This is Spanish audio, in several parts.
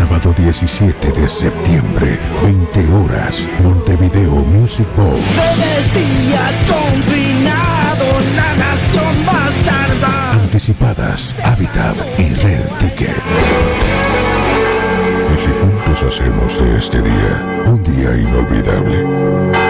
Sábado 17 de septiembre, 20 horas, Montevideo Music Bowl. Días combinado, la nación bastarda. Anticipadas, Habitat y Rel Ticket. Y si juntos hacemos de este día un día inolvidable.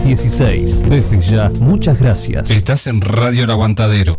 716. Desde ya, muchas gracias. Estás en Radio El Aguantadero.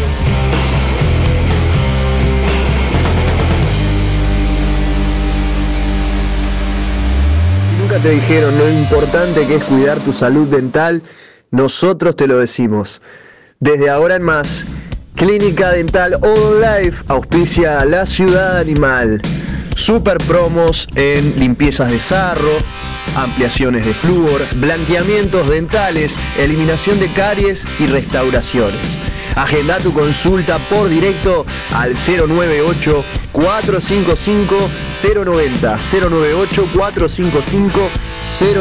Te dijeron lo importante que es cuidar tu salud dental, nosotros te lo decimos. Desde ahora en más, Clínica Dental All Life auspicia a la ciudad animal. Super promos en limpiezas de sarro, ampliaciones de flúor, blanqueamientos dentales, eliminación de caries y restauraciones. Agenda tu consulta por directo al 098 455 090 098 455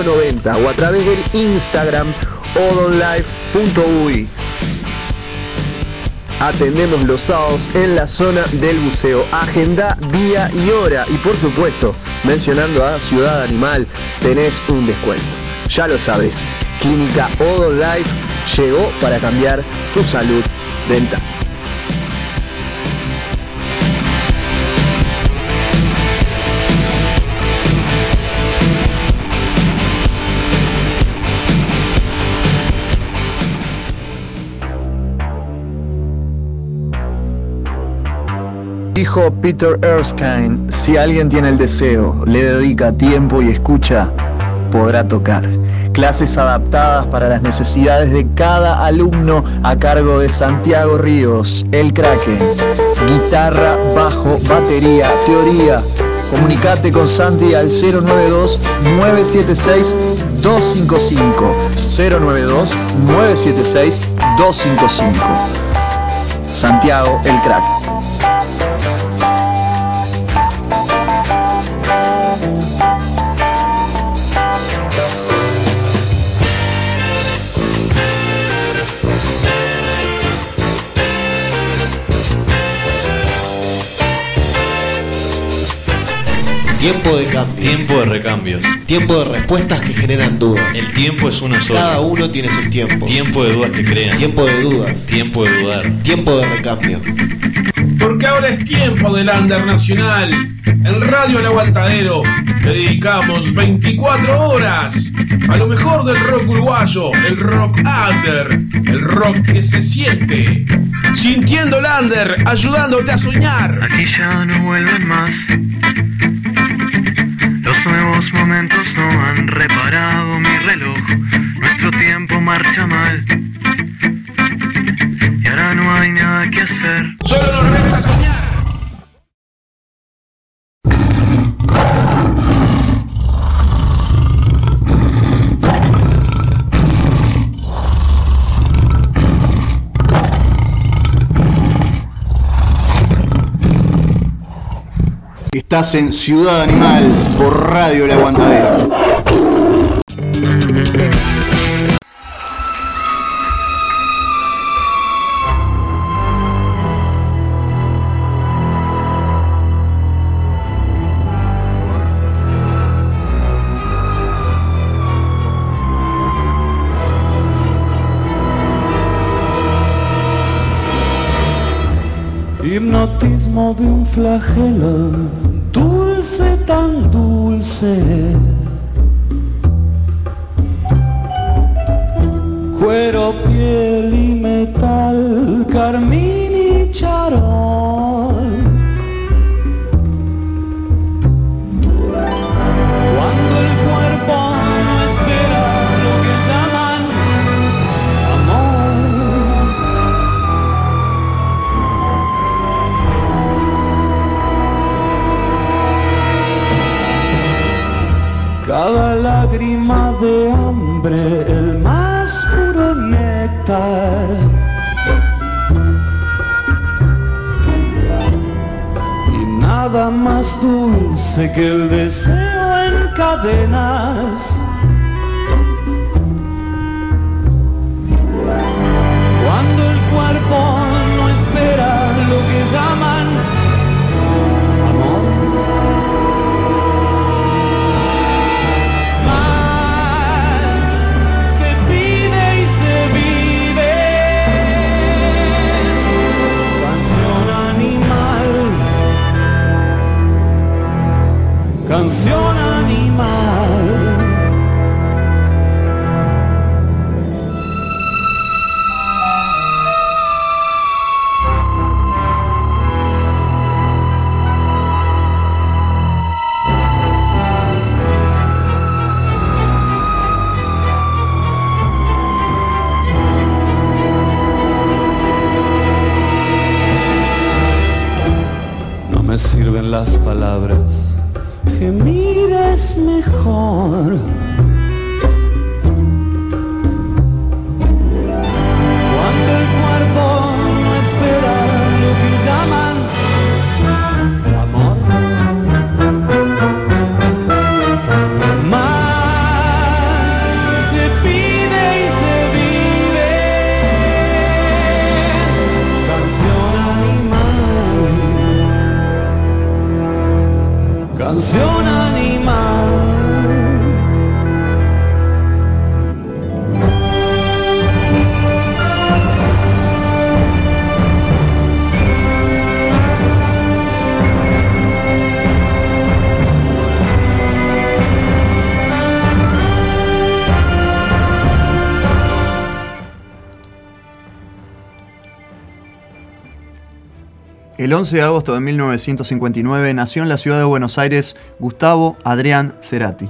090 o a través del Instagram odonlife.ui. Atendemos los sábados en la zona del buceo. Agenda día y hora. Y por supuesto, mencionando a Ciudad Animal, tenés un descuento. Ya lo sabes, Clínica Odon Life llegó para cambiar tu salud dental. Dijo Peter Erskine, si alguien tiene el deseo, le dedica tiempo y escucha, podrá tocar. Clases adaptadas para las necesidades de cada alumno a cargo de Santiago Ríos, el Kraken. Guitarra, bajo, batería, teoría. Comunicate con Santi al 092 976 255 092 976 255 Santiago el Crack. Tiempo de cambios. Tiempo de recambios. Tiempo de respuestas que generan dudas. El tiempo es uno solo. Cada uno tiene sus tiempos. Tiempo de dudas que crean. Tiempo de dudas. Tiempo de dudar. Tiempo de recambio. Porque ahora es tiempo del Under Nacional. En Radio El Aguantadero le dedicamos 24 horas a lo mejor del rock uruguayo, el rock under, el rock que se siente. Sintiendo el under, ayudándote a soñar. Aquí ya no vuelven más. Nuevos momentos no han reparado mi reloj. Nuestro tiempo marcha mal. Y ahora no hay nada que hacer. Solo nos resta soñar. Estás en Ciudad Animal por Radio El Aguantadero. Hipnotismo de un flagelo, tan dulce. Cuero, piel más dulce que el deseo en cadenas. Canción animal. El 11 de agosto de 1959 nació en la ciudad de Buenos Aires Gustavo Adrián Cerati,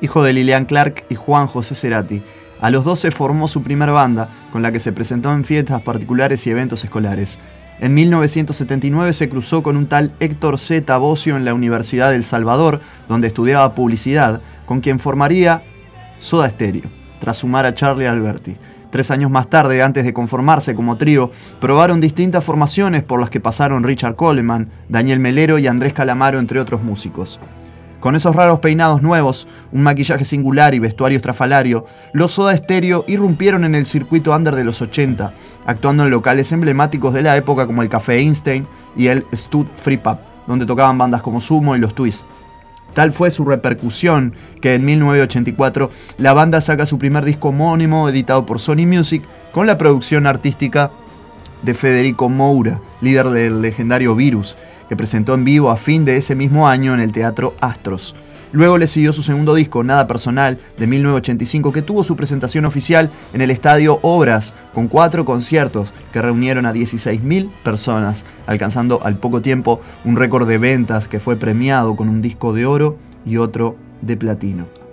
hijo de Lilian Clark y Juan José Cerati. A los 12 formó su primer banda, con la que se presentó en fiestas particulares y eventos escolares. En 1979 se cruzó con un tal Héctor Z. Bocio en la Universidad del Salvador, donde estudiaba publicidad, con quien formaría Soda Stereo, tras sumar a Charlie Alberti. Tres años más tarde, antes de conformarse como trío, probaron distintas formaciones por las que pasaron Richard Coleman, Daniel Melero y Andrés Calamaro, entre otros músicos. Con esos raros peinados nuevos, un maquillaje singular y vestuario estrafalario, los Soda Stereo irrumpieron en el circuito under de los 80, actuando en locales emblemáticos de la época como el Café Einstein y el Stud Free Pub, donde tocaban bandas como Sumo y Los Twist. Tal fue su repercusión que en 1984 la banda saca su primer disco homónimo editado por Sony Music con la producción artística de Federico Moura, líder del legendario Virus, que presentó en vivo a fin de ese mismo año en el Teatro Astros. Luego le siguió su segundo disco, Nada Personal, de 1985, que tuvo su presentación oficial en el Estadio Obras, con cuatro conciertos que reunieron a 16.000 personas, alcanzando al poco tiempo un récord de ventas que fue premiado con un disco de oro y otro de platino.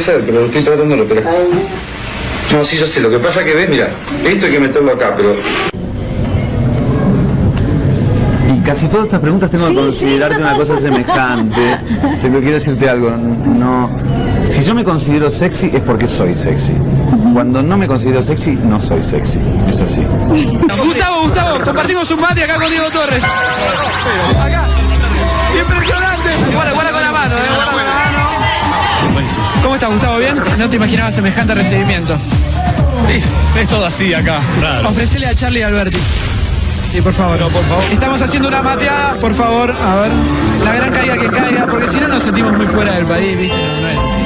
Ser, pero estoy tratándolo, pero... No, sí, yo sé. Lo que pasa que ves, mira, esto hay que meterlo acá, pero... Y casi todas estas preguntas tengo que considerarte una cosa semejante. Tengo quiero decirte algo. No. Si yo me considero sexy es porque soy sexy. Cuando no me considero sexy, no soy sexy. Es así. Gustavo, Gustavo, compartimos un mate acá con Diego Torres. Acá. Impresionante. Guarda, guarda estás, Gustavo? ¿Bien? No te imaginaba semejante recibimiento. Es todo así acá. Ofrecele a Charlie y Alberti. Sí, por favor. por favor. Estamos haciendo una mateada, por favor, a ver. La gran caída que caiga, porque si no nos sentimos muy fuera del país, ¿viste? No, no es así.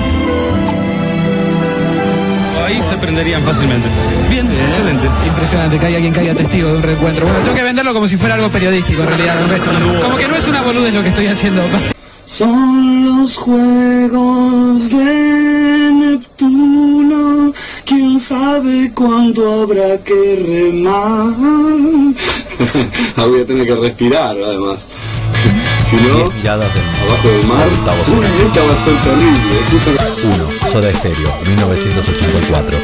Ahí se prenderían fácilmente. Bien, excelente. Impresionante, caiga quien caiga testigo de un reencuentro. Bueno, tengo que venderlo como si fuera algo periodístico en realidad. ¿no? Como que no es una boludez lo que estoy haciendo. Son los juegos de Neptuno. Quién sabe cuándo habrá que remar. Voy a tener que respirar, además. Si no, abajo del mar, esta va a ser terrible. 1. Soda Stereo, 1984.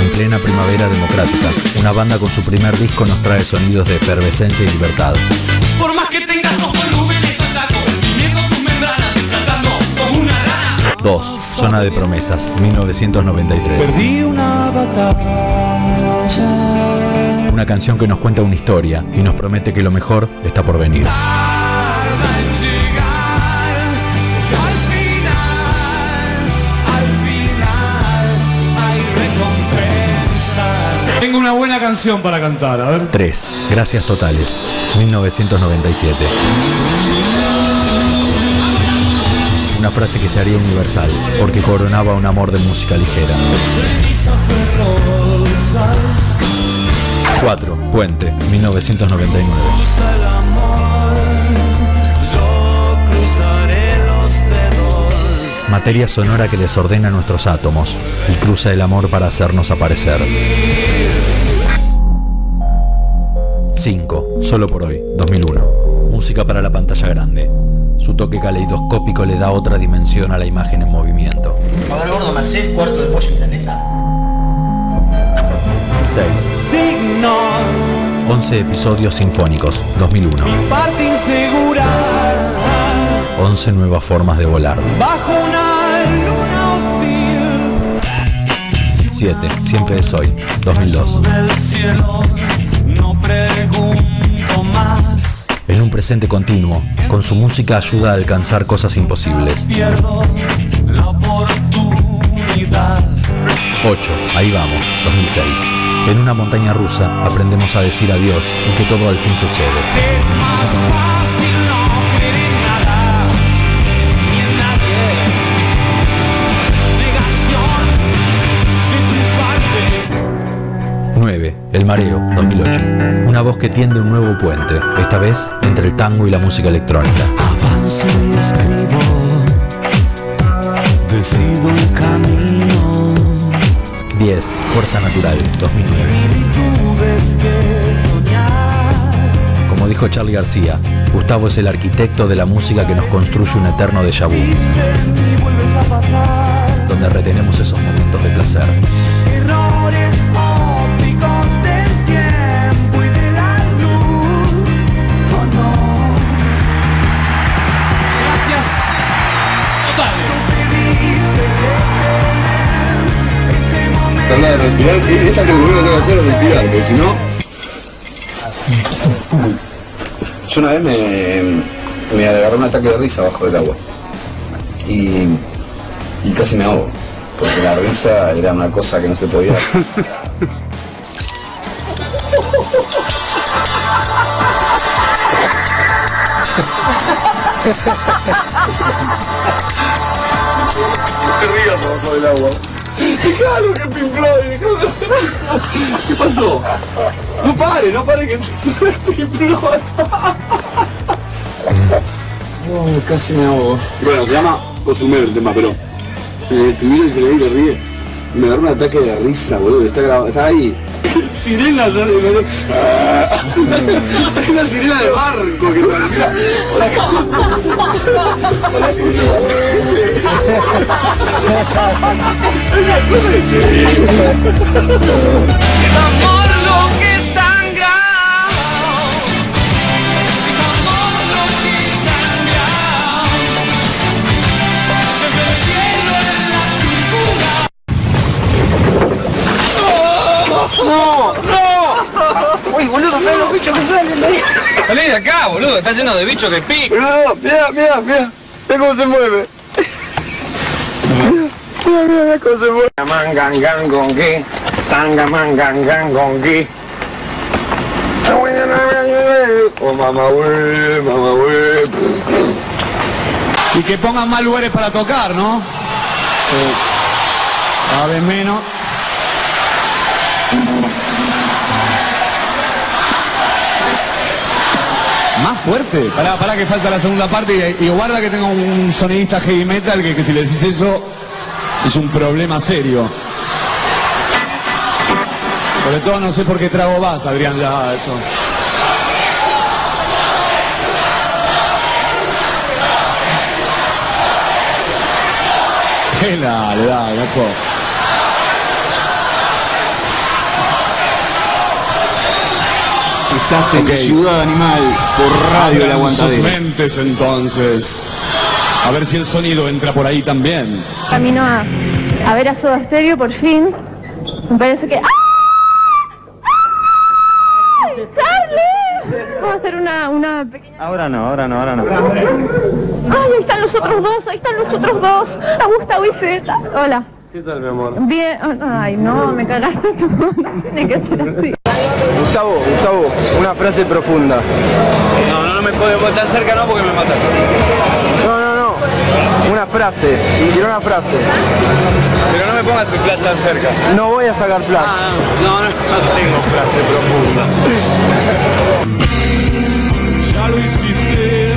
En plena primavera democrática, una banda con su primer disco nos trae sonidos de efervescencia y libertad. 2. Zona de promesas, 1993. Perdí una batalla. Una canción que nos cuenta una historia y nos promete que lo mejor está por venir. Tengo una buena canción para cantar, a ver. 3. Gracias totales, 1997. Una frase que se haría universal, porque coronaba un amor de música ligera. 4. Puente, 1999. Yo cruzaré los dedos. Materia sonora que desordena nuestros átomos y cruza el amor para hacernos aparecer. 5. Solo por hoy, 2001. Música para la pantalla grande. Su toque caleidoscópico le da otra dimensión a la imagen en movimiento. A ver, gordo, ¿me hacés cuarto de pollo milanesa? 6. Signos, 11 episodios sinfónicos, 2001. parte insegura. 11 nuevas formas de volar. Bajo una luna hostil. 7. Siempre es hoy, 2002. Del cielo, no pregunto más. En un presente continuo, con su música ayuda a alcanzar cosas imposibles. Pierdo la oportunidad. 8. Ahí vamos, 2006. En una montaña rusa aprendemos a decir adiós y que todo al fin sucede. El mareo, 2008. Una voz que tiende un nuevo puente, esta vez entre el tango y la música electrónica. Avanzo y escribo, decido el camino. 10. Fuerza Natural, 2009. Similitudes que soñar. Como dijo Charlie García, Gustavo es el arquitecto de la música que nos construye un eterno déjà vu, donde retenemos esos momentos de placer. Esta que primero tengo que hacer es respirar, porque si no. Yo una vez me, me agarré un ataque de risa bajo del agua. Y, y casi me ahogo. Porque la risa era una cosa que no se podía. te rías abajo del agua. Dejalo que Pink Floyd. ¿Qué pasó? No pare, no pare que Pink Floyd. Oh, casi me ahogo. Bueno, se llama Cozumel el tema, pero en el estribillo y se le ríe. Me agarró un ataque de risa, boludo. Está, grabado, está ahí. Sirenas, Hay una sirena de barco que sirena. Uy, boludo, mirá los bichos que salen de ahí. Salí de acá, boludo, está lleno de bichos que pican. Boludo, mira, mira, mira. Mira cómo se mueve. Mira, mira, mira cómo se mueve. Mangangan. Tanga. Oh, mamá, güey, mamá, güey. Y que pongan más lugares para tocar, ¿no? Cada vez menos. Más fuerte. Pará, pará que falta la segunda parte y, guarda que tengo un sonidista heavy metal que, que si le decís eso es un problema serio. Sobre todo no sé por qué trago vas, Adrián, ya eso. ¿Qué la, le da, Estás en. Ciudad Animal por Radio El Abran sus Aguantadero. mentes entonces. A ver si el sonido entra por ahí también. Camino a, a ver a Soda Stereo por fin. Me parece que... ¡Ah! ¡Ay, ¡Charlie! Vamos a hacer una, una pequeña... Ahora no, ahora no, ahora no. ¡Ay, ahí están los otros dos! ¡Ahí están los otros dos! A Gustavo y Zeta. Hola. ¿Qué tal, mi amor? Bien... Ay, no, me cagaste. No tiene que ser así. Gustavo, Gustavo, una frase profunda. No, no, no me puedo estar cerca, no, porque me matas. No, no, no. Una frase. Quiero una frase. Pero no me pongas el flash tan cerca. No voy a sacar flash. Ah, no, no, no tengo frase profunda. Ya lo hiciste.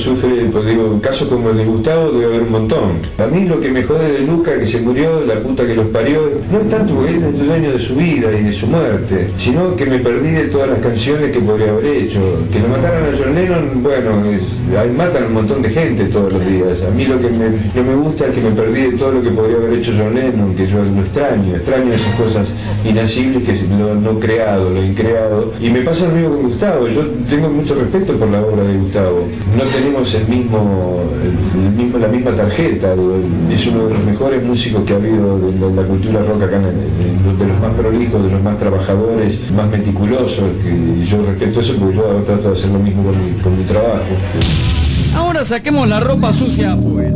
Sufre, pues digo, casos como el de Gustavo debe haber un montón. A mí lo que me jode de Luca, que se murió, la puta que los parió, no es tanto porque él es dueño de su vida y de su muerte, sino que me perdí de todas las canciones que podría haber hecho. Que lo mataran a John Lennon, bueno, ahí matan a un montón de gente todos los días. A mí lo que no me gusta es que me perdí de todo lo que podría haber hecho John Lennon, que yo lo extraño, extraño esas cosas inasibles que lo no creado, lo increado. Y me pasa lo mismo con Gustavo, yo tengo mucho respeto por la obra de Gustavo. No tenemos el mismo, el- mismo- la misma tarjeta, es uno de los mejores músicos que ha habido de la, cultura rock acá, de los más prolijos, de los más trabajadores, más meticulosos, que- yo respeto eso porque yo trato de hacer lo mismo con mi, con mi trabajo. Ahora saquemos la ropa sucia afuera.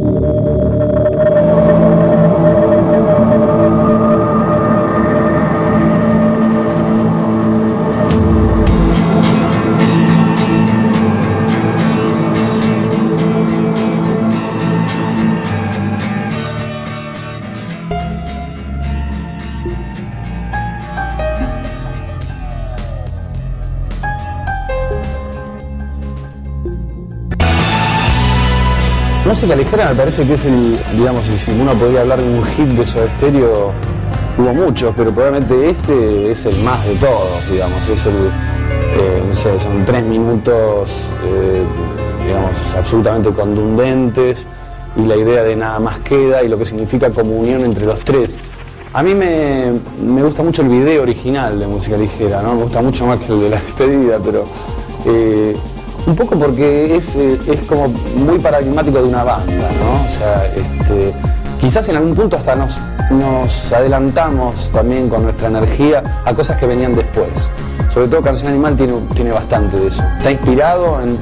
Música ligera me parece que es el, digamos, si uno podría hablar de un hit de Soda Stereo, hubo muchos, pero probablemente este es el más de todos, digamos, es el, eh, no sé, son tres minutos, eh, digamos, absolutamente contundentes y la idea de nada más queda y lo que significa comunión entre los tres. A mí me, me gusta mucho el video original de música ligera, ¿no? Me gusta mucho más que el de la despedida, pero eh, un poco porque es, eh, es como muy paradigmático de una banda, ¿no? O sea, este, quizás en algún punto hasta nos, nos adelantamos también con nuestra energía a cosas que venían después. Sobre todo Canción Animal tiene, tiene bastante de eso. Está inspirado en,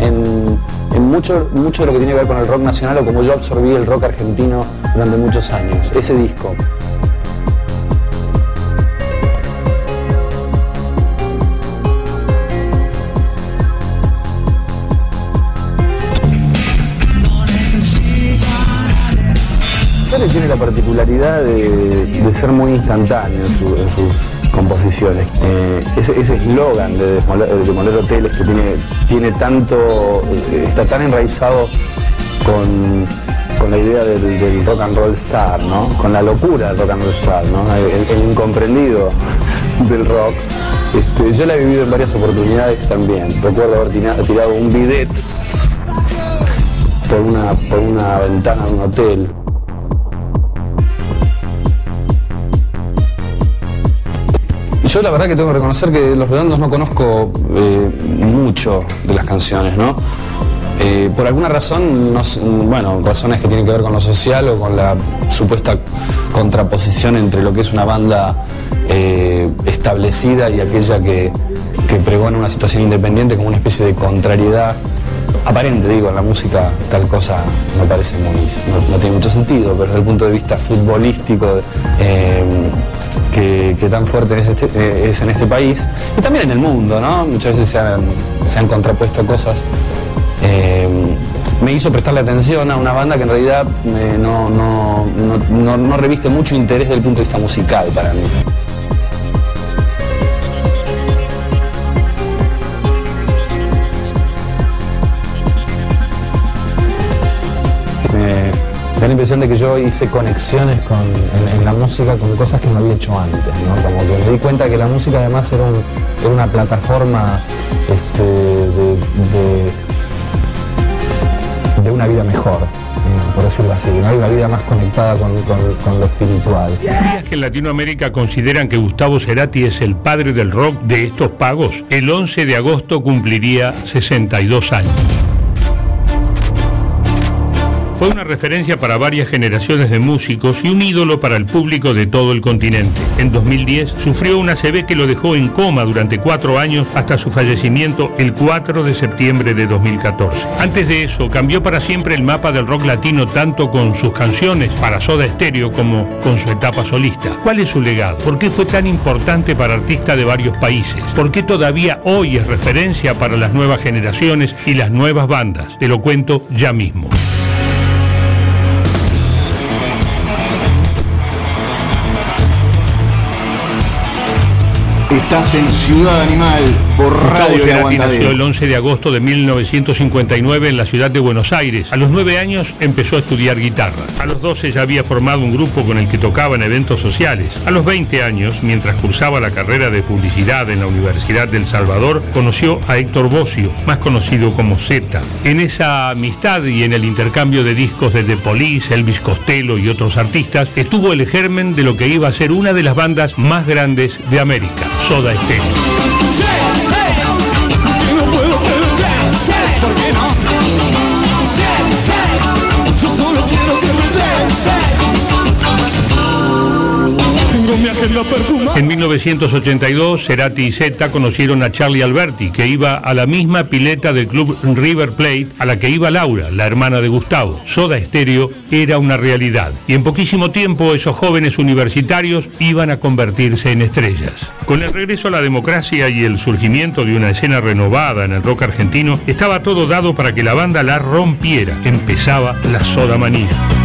en- en mucho, mucho de lo que tiene que ver con el rock nacional o como yo absorbí el rock argentino durante muchos años. Ese disco. Tiene la particularidad de, ser muy instantáneo en, su- en sus composiciones. Eh, ese eslogan de Demoler, de Demoler Hoteles que tiene, tiene tanto, eh, está tan enraizado con, la idea del, rock and roll star, ¿no? con la locura del rock and roll star, ¿no? el, incomprendido del rock. Este, yo la he vivido en varias oportunidades también. Recuerdo haber tirado un bidet por una, por una ventana de un hotel. Yo la verdad que tengo que reconocer que Los Redondos no conozco eh, mucho de las canciones, ¿no? Eh, por alguna razón, no bueno, razones que tienen que ver con lo social o con la supuesta contraposición entre lo que es una banda eh, establecida y aquella que, que pregona una situación independiente como una especie de contrariedad aparente, digo, en la música tal cosa me parece muy, no, no tiene mucho sentido, pero desde el punto de vista futbolístico que, tan fuerte es, este- eh, es en este país y también en el mundo, ¿no? Muchas veces se han, se han contrapuesto cosas. eh, me hizo prestarle atención a una banda que en realidad eh, no, no, no- no reviste mucho interés desde el punto de vista musical para mí. Impresión de que yo hice conexiones con, en, la música con cosas que no había hecho antes, ¿no? Como que me di cuenta que la música además era, un- era una plataforma este, de, una vida mejor, por decirlo así, ¿no? una vida más conectada con, con- con lo espiritual. ¿Sabías que en Latinoamérica consideran que Gustavo Cerati es el padre del rock de estos pagos? El 11 de agosto cumpliría 62 años. Fue una referencia para varias generaciones de músicos y un ídolo para el público de todo el continente. En 2010 sufrió una CB que lo dejó en coma durante cuatro años hasta su fallecimiento el 4 de septiembre de 2014. Antes de eso, cambió para siempre el mapa del rock latino tanto con sus canciones para Soda Stereo como con su etapa solista. ¿Cuál es su legado? ¿Por qué fue tan importante para artistas de varios países? ¿Por qué todavía hoy es referencia para las nuevas generaciones y las nuevas bandas? Te lo cuento ya mismo. Estás en Ciudad Animal por Gustavo Radio Cerati nació el 11 de agosto de 1959 en la ciudad de Buenos Aires. A los 9 años empezó a estudiar guitarra. A los 12 ya había formado un grupo con el que tocaba en eventos sociales. A los 20 años, mientras cursaba la carrera de publicidad en la Universidad del Salvador, conoció a Héctor Bocio, más conocido como Z. En esa amistad y en el intercambio de discos de The Police, Elvis Costello y otros artistas, estuvo el germen de lo que iba a ser una de las bandas más grandes de América, Soda Stereo. No puedo ser yo solo quiero ser En 1982, Cerati y Zeta conocieron a Charlie Alberti, que iba a la misma pileta del club River Plate a la que iba Laura, la hermana de Gustavo. Soda Stereo era una realidad. Y en poquísimo tiempo esos jóvenes universitarios iban a convertirse en estrellas. Con el regreso a la democracia y el surgimiento de una escena renovada en el rock argentino, estaba todo dado para que la banda la rompiera. Empezaba la Soda Manía.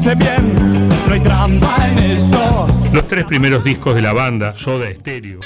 Sacudirse bien. No hay trampa en esto. Los tres primeros discos de la banda, Soda Stereo,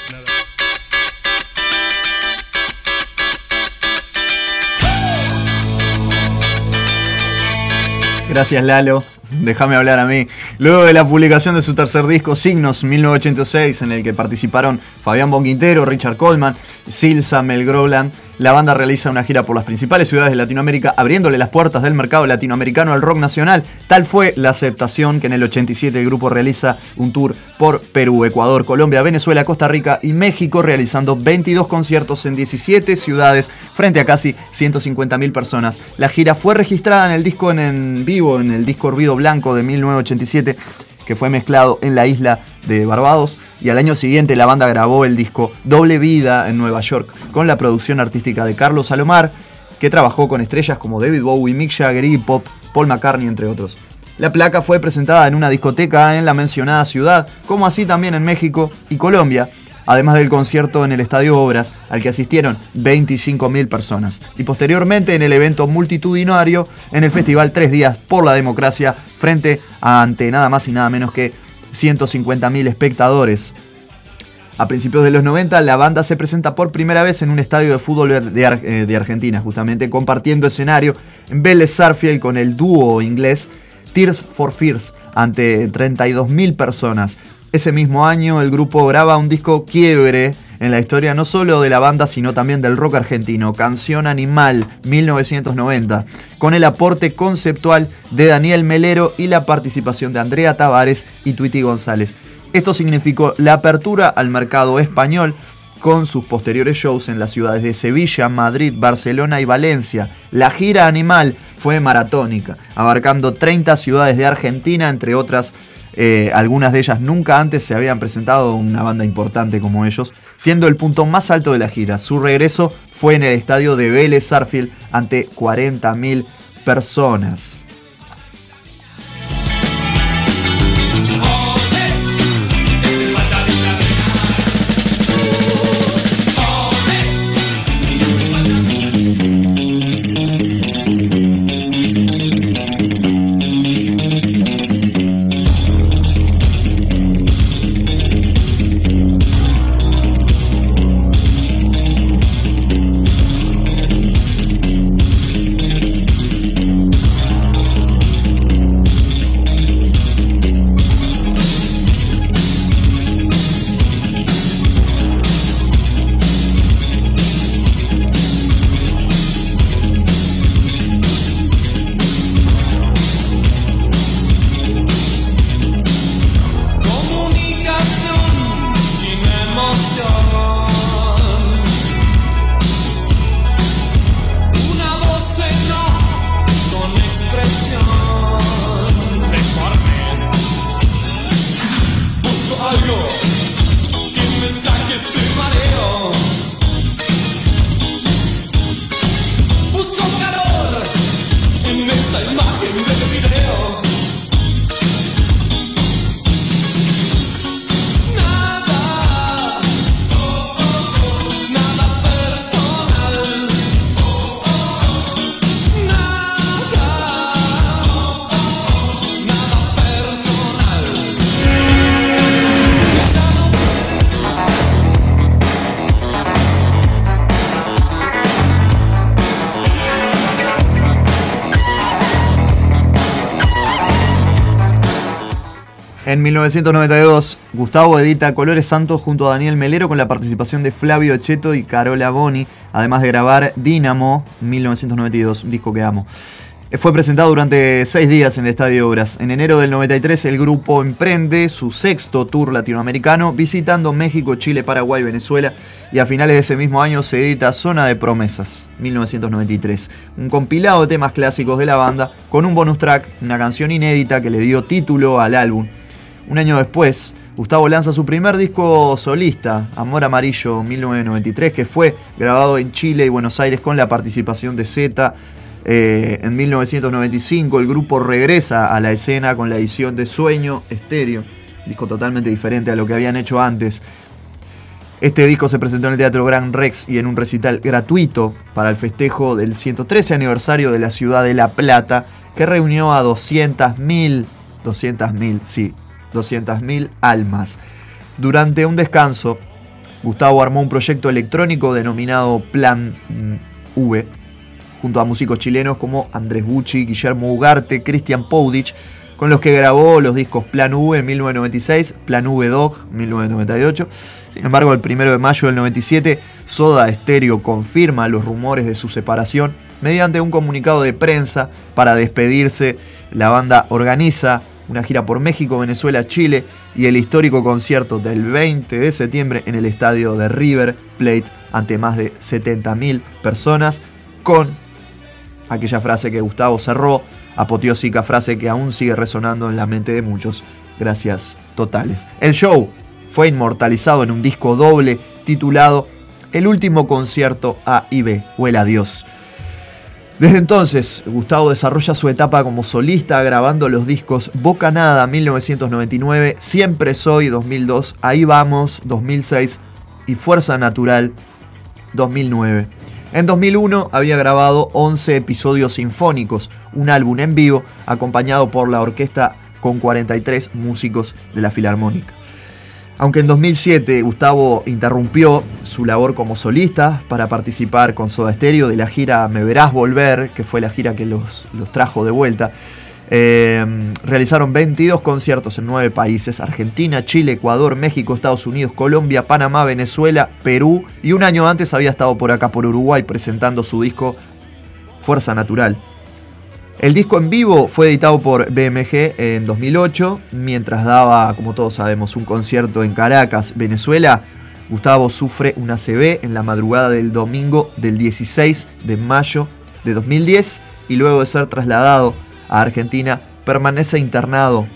Gracias Lalo. Déjame hablar a mí. Luego de la publicación de su tercer disco, Signos 1986, en el que participaron Fabián Bonquintero, Richard Coleman, Silsa, Mel Groland, la banda realiza una gira por las principales ciudades de Latinoamérica, abriéndole las puertas del mercado latinoamericano al rock nacional. Tal fue la aceptación que en el 87 el grupo realiza un tour por Perú, Ecuador, Colombia, Venezuela, Costa Rica y México, realizando 22 conciertos en 17 ciudades frente a casi 150.000 personas. La gira fue registrada en el disco en, vivo, en el disco Ruido Blanco de 1987 que fue mezclado en la isla de Barbados y al año siguiente la banda grabó el disco Doble Vida en Nueva York con la producción artística de Carlos Salomar, que trabajó con estrellas como David Bowie, Mick Jagger, Iggy Pop, Paul McCartney, entre otros. La placa fue presentada en una discoteca en la mencionada ciudad, como así también en México y Colombia, además del concierto en el Estadio Obras, al que asistieron 25.000 personas, y posteriormente en el evento multitudinario en el Festival Tres Días por la Democracia, frente a ante nada más y nada menos que 150.000 espectadores. A principios de los 90, la banda se presenta por primera vez en un estadio de fútbol de, eh, de Argentina, justamente compartiendo escenario en Vélez Sarfield con el dúo inglés Tears for Fears ante 32.000 personas. Ese mismo año el grupo graba un disco quiebre en la historia no solo de la banda sino también del rock argentino, Canción Animal 1990, con el aporte conceptual de Daniel Melero y la participación de Andrea Tavares y Twitty González. Esto significó la apertura al mercado español con sus posteriores shows en las ciudades de Sevilla, Madrid, Barcelona y Valencia. La gira Animal fue maratónica, abarcando 30 ciudades de Argentina, entre otras, eh, algunas de ellas nunca antes se habían presentado una banda importante como ellos, siendo el punto más alto de la gira. Su regreso fue en el estadio de Vélez Sarfield ante 40.000 personas. En 1992, Gustavo edita Colores Santos junto a Daniel Melero con la participación de Flavio Cheto y Carola Boni, además de grabar Dínamo 1992, un disco que amo. Eh, Fue presentado durante seis días en el Estadio Obras. En enero del 93 el grupo emprende su sexto tour latinoamericano visitando México, Chile, Paraguay, Venezuela y a finales de ese mismo año se edita Zona de Promesas 1993, un compilado de temas clásicos de la banda con un bonus track, una canción inédita que le dio título al álbum. Un año después, Gustavo lanza su primer disco solista, Amor Amarillo 1993, que fue grabado en Chile y Buenos Aires con la participación de Z. Eh, en 1995 el grupo regresa a la escena con la edición de Sueño Estéreo, disco totalmente diferente a lo que habían hecho antes. Este disco se presentó en el Teatro Gran Rex y en un recital gratuito para el festejo del 113 aniversario de la ciudad de La Plata, que reunió a 200.000, 200.000, sí, 200.000 almas. Durante un descanso, Gustavo armó un proyecto electrónico denominado Plan mm, V, junto a músicos chilenos como Andrés Bucci, Guillermo Ugarte, Cristian Poudich, con los que grabó los discos Plan V en 1996, Plan V Dog 1998. Sin embargo, el 1 de mayo del 97, Soda Stereo confirma los rumores de su separación mediante un comunicado de prensa para despedirse. La banda organiza una gira por México, Venezuela, Chile y el histórico concierto del 20 de septiembre en el estadio de River Plate ante más de 70.000 personas con aquella frase que Gustavo cerró, apoteósica frase que aún sigue resonando en la mente de muchos. Gracias totales. El show fue inmortalizado en un disco doble titulado El último concierto A y B o El Adiós. Desde entonces, Gustavo desarrolla su etapa como solista grabando los discos Bocanada 1999, Siempre Soy 2002, Ahí Vamos 2006 y Fuerza Natural 2009. En 2001 había grabado 11 episodios sinfónicos, un álbum en vivo acompañado por la orquesta con 43 músicos de la Filarmónica. Aunque en 2007 Gustavo interrumpió su labor como solista para participar con Soda Stereo de la gira Me Verás Volver, que fue la gira que los, los trajo de vuelta, eh, realizaron 22 conciertos en 9 países, Argentina, Chile, Ecuador, México, Estados Unidos, Colombia, Panamá, Venezuela, Perú y un año antes había estado por acá por Uruguay presentando su disco Fuerza Natural. El disco en vivo fue editado por BMG en 2008, mientras daba, como todos sabemos, un concierto en Caracas, Venezuela. Gustavo sufre una CB en la madrugada del domingo del 16 de mayo de 2010 y luego de ser trasladado a Argentina permanece internado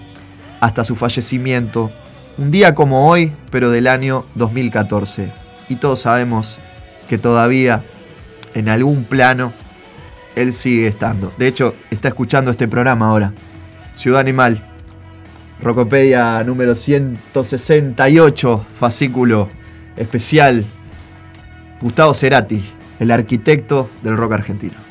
hasta su fallecimiento, un día como hoy, pero del año 2014. Y todos sabemos que todavía en algún plano él sigue estando. De hecho, está escuchando este programa ahora. Ciudad Animal, Rocopedia número 168, fascículo especial. Gustavo Cerati, el arquitecto del rock argentino.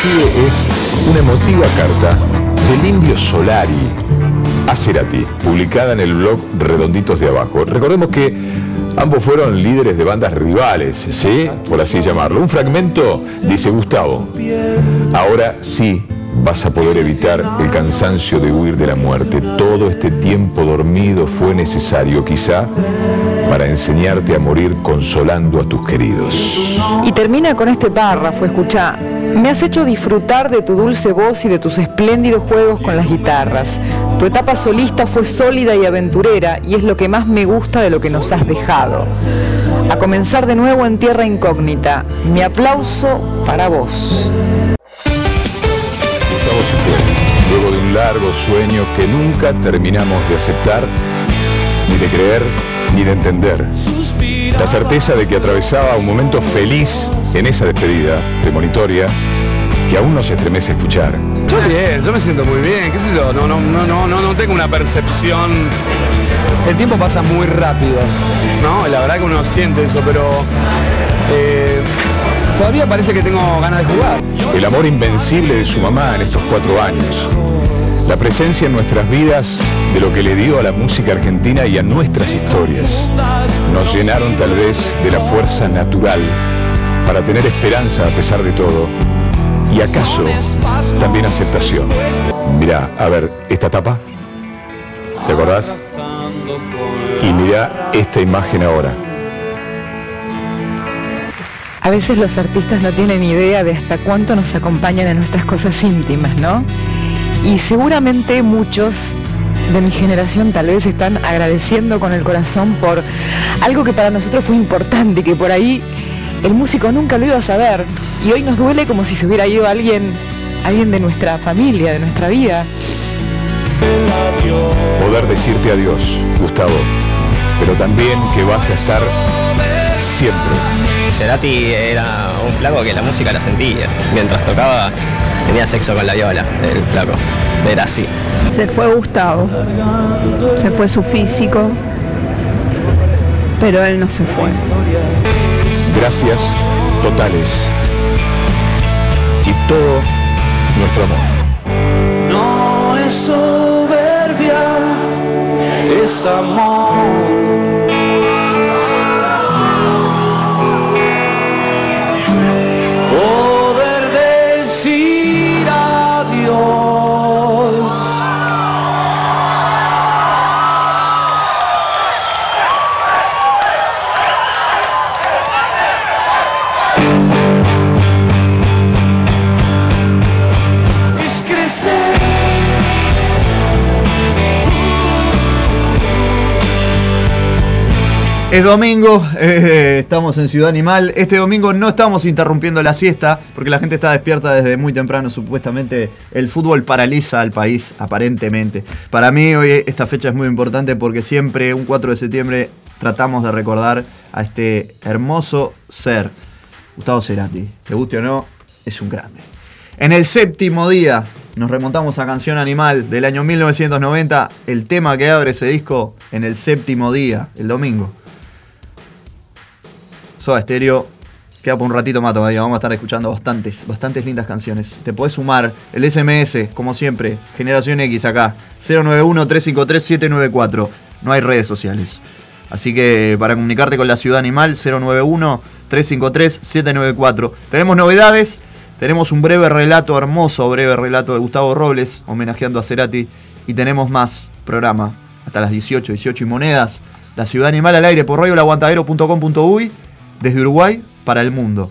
Es una emotiva carta del indio Solari a Cerati, publicada en el blog Redonditos de Abajo. Recordemos que ambos fueron líderes de bandas rivales, ¿sí? Por así llamarlo. Un fragmento dice Gustavo, ahora sí vas a poder evitar el cansancio de huir de la muerte. Todo este tiempo dormido fue necesario quizá para enseñarte a morir consolando a tus queridos. Y termina con este párrafo, escucha. Me has hecho disfrutar de tu dulce voz y de tus espléndidos juegos con las guitarras. Tu etapa solista fue sólida y aventurera y es lo que más me gusta de lo que nos has dejado. A comenzar de nuevo en tierra incógnita. Mi aplauso para vos. Luego de un largo sueño que nunca terminamos de aceptar, ni de creer, ni de entender. La certeza de que atravesaba un momento feliz en esa despedida premonitoria que aún nos estremece escuchar. Yo bien, yo me siento muy bien, qué sé yo, no, no, no, no, no, no tengo una percepción. El tiempo pasa muy rápido, ¿no? La verdad que uno siente eso, pero eh, todavía parece que tengo ganas de jugar. El amor invencible de su mamá en estos cuatro años. La presencia en nuestras vidas de lo que le dio a la música argentina y a nuestras historias. Nos llenaron tal vez de la fuerza natural para tener esperanza a pesar de todo. Y acaso también aceptación. Mirá, a ver, esta tapa. ¿Te acordás? Y mirá esta imagen ahora. A veces los artistas no tienen idea de hasta cuánto nos acompañan en nuestras cosas íntimas, ¿no? Y seguramente muchos de mi generación tal vez están agradeciendo con el corazón por algo que para nosotros fue importante y que por ahí el músico nunca lo iba a saber. Y hoy nos duele como si se hubiera ido alguien, alguien de nuestra familia, de nuestra vida. Poder decirte adiós, Gustavo, pero también que vas a estar siempre. Cerati era un flaco que la música la sentía. Mientras tocaba, tenía sexo con la viola, el flaco. Era así. Se fue Gustavo, se fue su físico, pero él no se fue. Gracias totales y todo nuestro amor. No es soberbia, es amor. Es domingo, eh, estamos en Ciudad Animal. Este domingo no estamos interrumpiendo la siesta porque la gente está despierta desde muy temprano. Supuestamente el fútbol paraliza al país, aparentemente. Para mí hoy esta fecha es muy importante porque siempre un 4 de septiembre tratamos de recordar a este hermoso ser, Gustavo Cerati. Te guste o no, es un grande. En el séptimo día nos remontamos a Canción Animal del año 1990, el tema que abre ese disco en el séptimo día, el domingo. Soda Stereo. Queda por un ratito más todavía. Vamos a estar escuchando bastantes, bastantes lindas canciones. Te podés sumar el SMS, como siempre. Generación X acá. 091-353-794. No hay redes sociales. Así que para comunicarte con la ciudad animal, 091-353-794. Tenemos novedades. Tenemos un breve relato, hermoso breve relato de Gustavo Robles, homenajeando a Cerati. Y tenemos más programa. Hasta las 18, 18 y monedas. La ciudad animal al aire por radiolaguantadero.com.uy desde Uruguay para el mundo.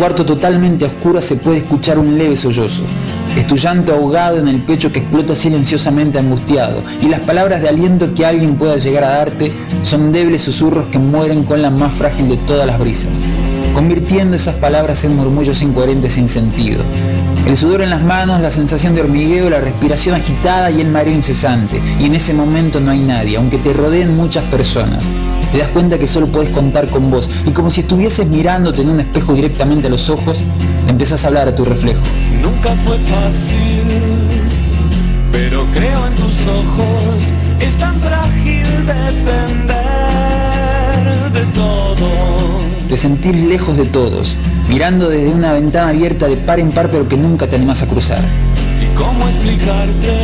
Cuarto totalmente oscuro se puede escuchar un leve sollozo. Es tu llanto ahogado en el pecho que explota silenciosamente angustiado, y las palabras de aliento que alguien pueda llegar a darte son débiles susurros que mueren con la más frágil de todas las brisas, convirtiendo esas palabras en murmullos incoherentes sin sentido. El sudor en las manos, la sensación de hormigueo, la respiración agitada y el mareo incesante, y en ese momento no hay nadie, aunque te rodeen muchas personas. Te das cuenta que solo puedes contar con vos, y como si estuvieses mirándote en un espejo directamente a los ojos, empezás a hablar a tu reflejo. Nunca fue fácil, pero creo en tus ojos Es tan frágil depender de todo. Te sentís lejos de todos, mirando desde una ventana abierta de par en par pero que nunca te animas a cruzar. ¿Y cómo explicarte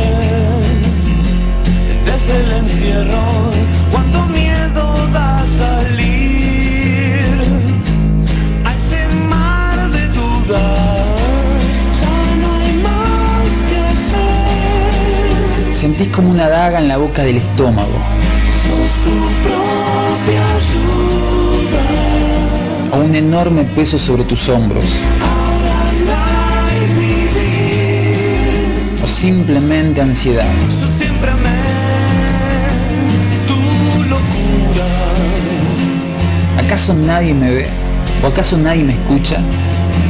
desde el encierro cuánto miedo da salir a ese mar de dudas? Ya no hay más que hacer. Sentís como una daga en la boca del estómago, Sos tu enorme peso sobre tus hombros, o simplemente ansiedad. ¿Acaso nadie me ve? ¿O acaso nadie me escucha?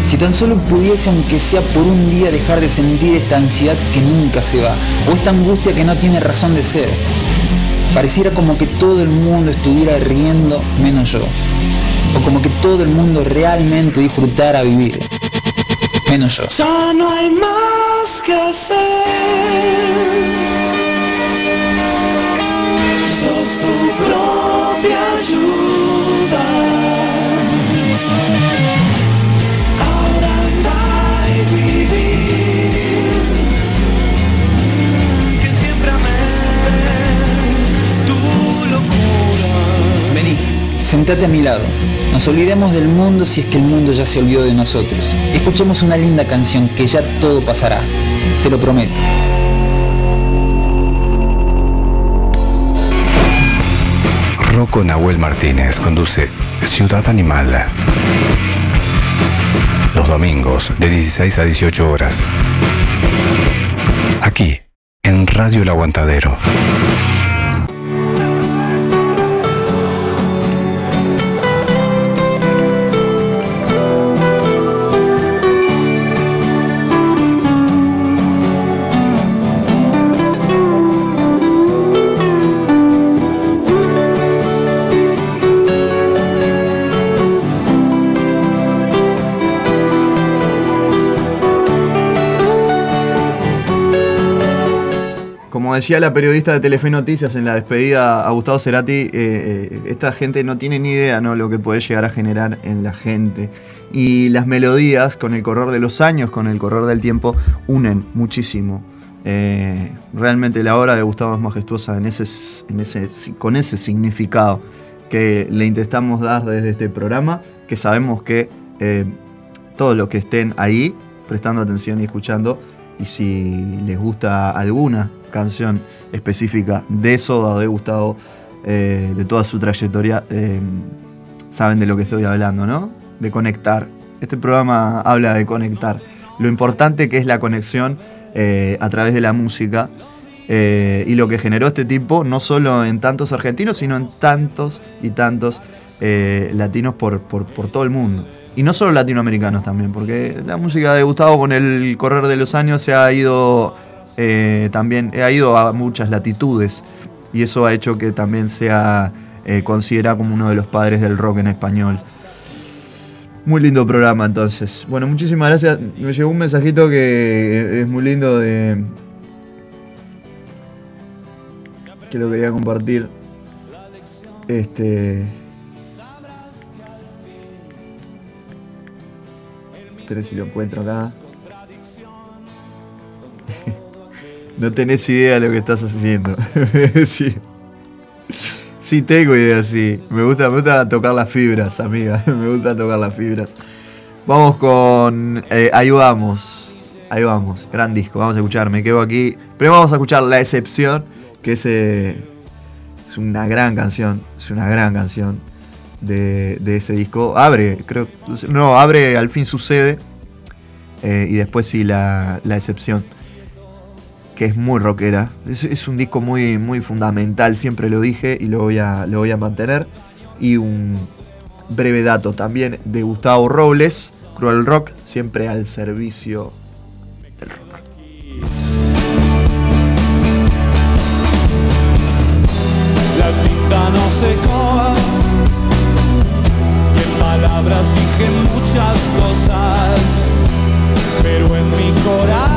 Si tan solo pudiese, aunque sea por un día, dejar de sentir esta ansiedad que nunca se va, o esta angustia que no tiene razón de ser. Pareciera como que todo el mundo estuviera riendo menos yo. O como que todo el mundo realmente disfrutara vivir. Menos yo. Ya no hay más que hacer. Sos tu propia ayuda. Ahora andar y vivir. Que siempre amé tu locura. Vení, sentate a mi lado. Nos olvidemos del mundo si es que el mundo ya se olvidó de nosotros. Escuchemos una linda canción que ya todo pasará. Te lo prometo. Rocco Nahuel Martínez conduce Ciudad Animal. Los domingos de 16 a 18 horas. Aquí, en Radio El Aguantadero. Decía la periodista de Telefe Noticias en la despedida a Gustavo Cerati, eh, eh, esta gente no tiene ni idea ¿no? lo que puede llegar a generar en la gente. Y las melodías, con el correr de los años, con el correr del tiempo, unen muchísimo. Eh, realmente la obra de Gustavo es majestuosa en ese, en ese, con ese significado que le intentamos dar desde este programa, que sabemos que todos los que estén ahí, prestando atención y escuchando, y si les gusta alguna canción específica de Soda de Gustavo, eh, de toda su trayectoria, eh, saben de lo que estoy hablando, ¿no? De conectar. Este programa habla de conectar. Lo importante que es la conexión eh, a través de la música y lo que generó este tipo, no solo en tantos argentinos, sino en tantos y tantos latinos por, por- por todo el mundo. Y no solo latinoamericanos también, porque la música de Gustavo con el correr de los años se ha ido eh, también, ha ido a muchas latitudes. Y eso ha hecho que también sea eh, considerado como uno de los padres del rock en español. Muy lindo programa entonces. Bueno, muchísimas gracias. Me llegó un mensajito que es muy lindo de... Que lo quería compartir. Este... Espera si lo encuentro acá. No tenés idea de lo que estás haciendo. sí. Sí tengo idea, sí. Me gusta, me gusta tocar las fibras, amiga. me gusta tocar las fibras. Vamos con... eh, ahí vamos. Ahí vamos. Gran disco. Vamos a escuchar. Me quedo aquí. Pero vamos a escuchar La Excepción. Que es, eh, es una gran canción. Es una gran canción de, ese disco. Abre, creo. No, abre Al fin sucede. Eh, y después sí, La, la Excepción que es muy rockera. Es, un disco muy, muy fundamental, siempre lo dije y lo voy, a, lo voy a mantener. Y un breve dato también de Gustavo Robles, Cruel Rock, siempre al servicio del rock. La tinta no secó y en palabras dije muchas cosas, pero en mi corazón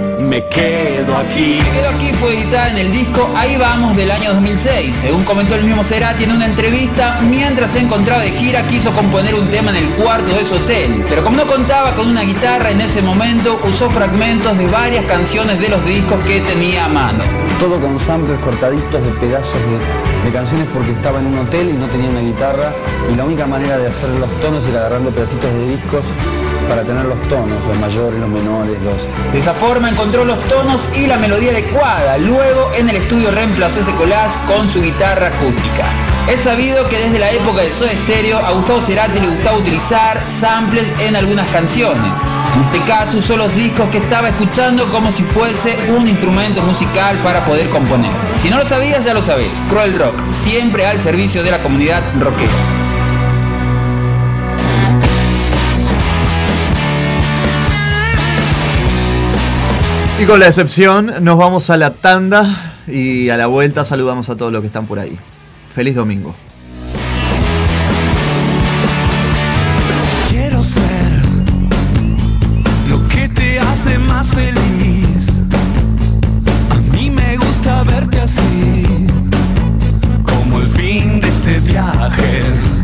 Me quedo aquí. Me quedo aquí fue editada en el disco Ahí vamos del año 2006. Según comentó el mismo Cerati en una entrevista, mientras se encontraba de gira quiso componer un tema en el cuarto de su hotel. Pero como no contaba con una guitarra en ese momento, usó fragmentos de varias canciones de los discos que tenía a mano. Todo con samples cortaditos de pedazos de, de canciones porque estaba en un hotel y no tenía una guitarra y la única manera de hacer los tonos era agarrando pedacitos de discos para tener los tonos, los mayores, los menores, los... De esa forma encontró los tonos y la melodía adecuada. Luego en el estudio reemplazó ese collage con su guitarra acústica. Es sabido que desde la época de Soda Stereo a Gustavo Cerati le gustaba utilizar samples en algunas canciones. En este caso usó los discos que estaba escuchando como si fuese un instrumento musical para poder componer. Si no lo sabías ya lo sabés. Cruel Rock, siempre al servicio de la comunidad rockera. Y con la excepción, nos vamos a la tanda y a la vuelta saludamos a todos los que están por ahí. Feliz domingo. Quiero ser lo que te hace más feliz. A mí me gusta verte así, como el fin de este viaje.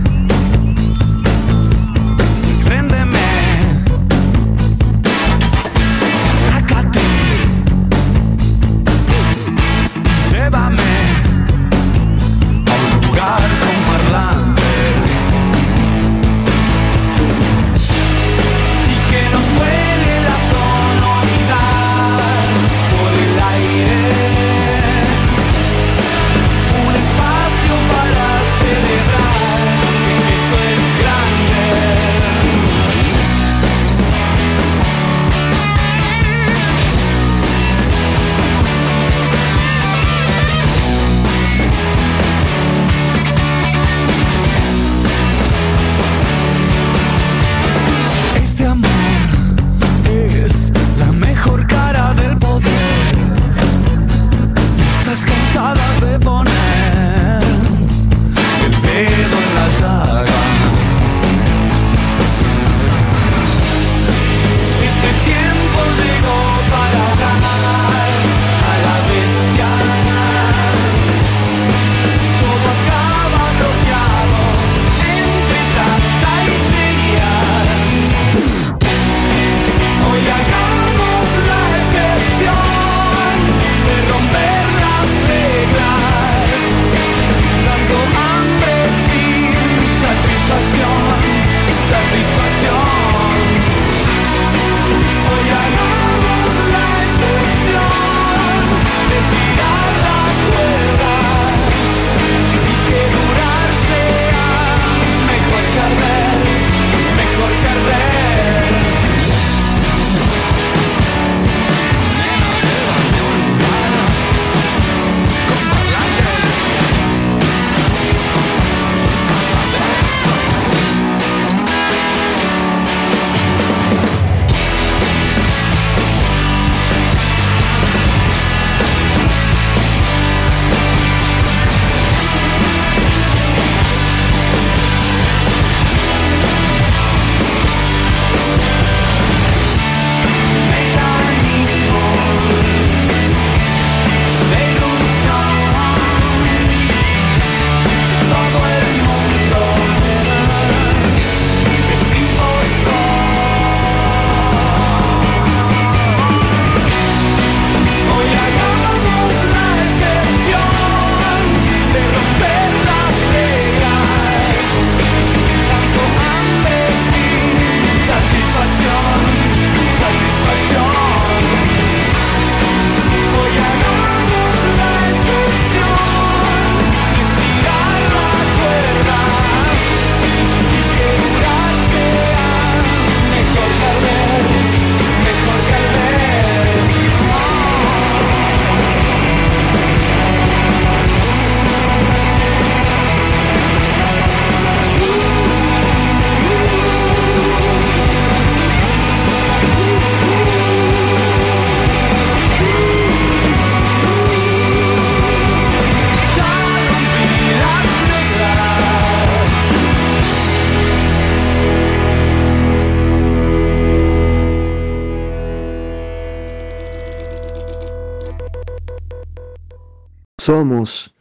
Somos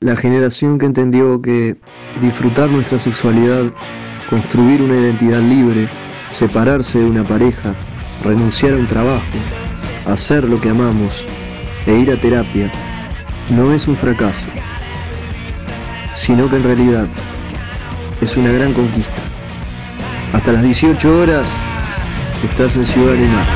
la generación que entendió que disfrutar nuestra sexualidad, construir una identidad libre, separarse de una pareja, renunciar a un trabajo, hacer lo que amamos e ir a terapia no es un fracaso, sino que en realidad es una gran conquista. Hasta las 18 horas estás en Ciudad Animal.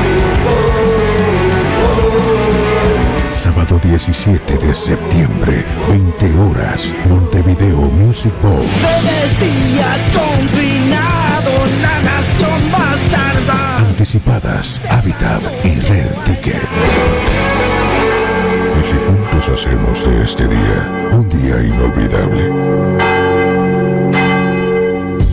Sábado 17 de septiembre, 20 horas, Montevideo Music Bowl. Días confinado La nación bastarda Anticipadas, Habitat y Red Ticket. Y si juntos hacemos de este día un día inolvidable.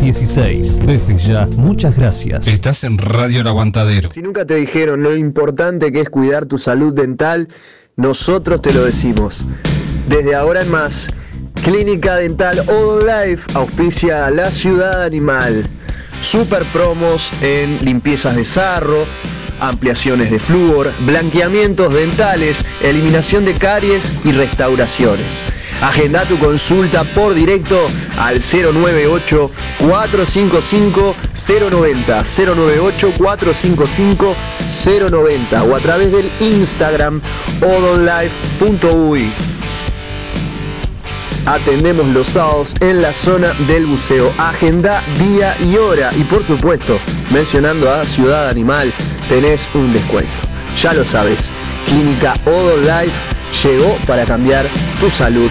716. Desde ya, muchas gracias. Estás en Radio El Aguantadero. Si nunca te dijeron lo importante que es cuidar tu salud dental, nosotros te lo decimos. Desde ahora en más, Clínica Dental All Life auspicia a la ciudad animal. Super promos en limpiezas de sarro, ampliaciones de flúor, blanqueamientos dentales, eliminación de caries y restauraciones. Agenda tu consulta por directo al 098 455 090 098 455 090 o a través del Instagram odonlife.uy. Atendemos los sábados en la zona del buceo. Agenda día y hora. Y por supuesto, mencionando a Ciudad Animal, tenés un descuento. Ya lo sabes, Clínica Odon Life llegó para cambiar tu salud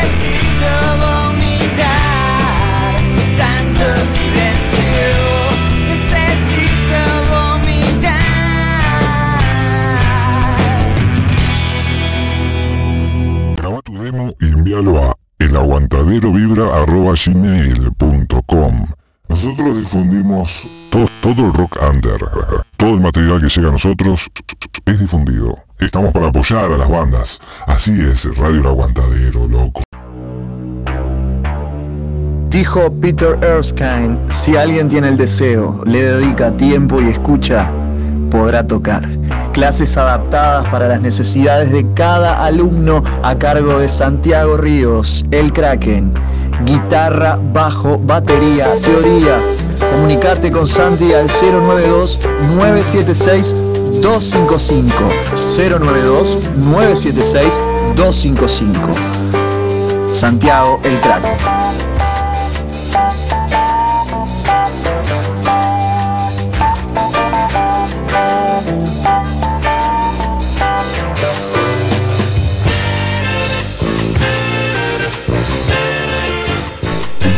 Envíalo a elaguantaderovibra.gmail.com Nosotros difundimos to- todo el rock under. Todo el material que llega a nosotros es difundido. Estamos para apoyar a las bandas. Así es, Radio El Aguantadero, loco. Dijo Peter Erskine, si alguien tiene el deseo, le dedica tiempo y escucha, podrá tocar. Clases adaptadas para las necesidades de cada alumno a cargo de Santiago Ríos, el Kraken. Guitarra, bajo, batería, teoría. Comunicate con Santi al 092-976-255. 092-976-255. Santiago, el Kraken.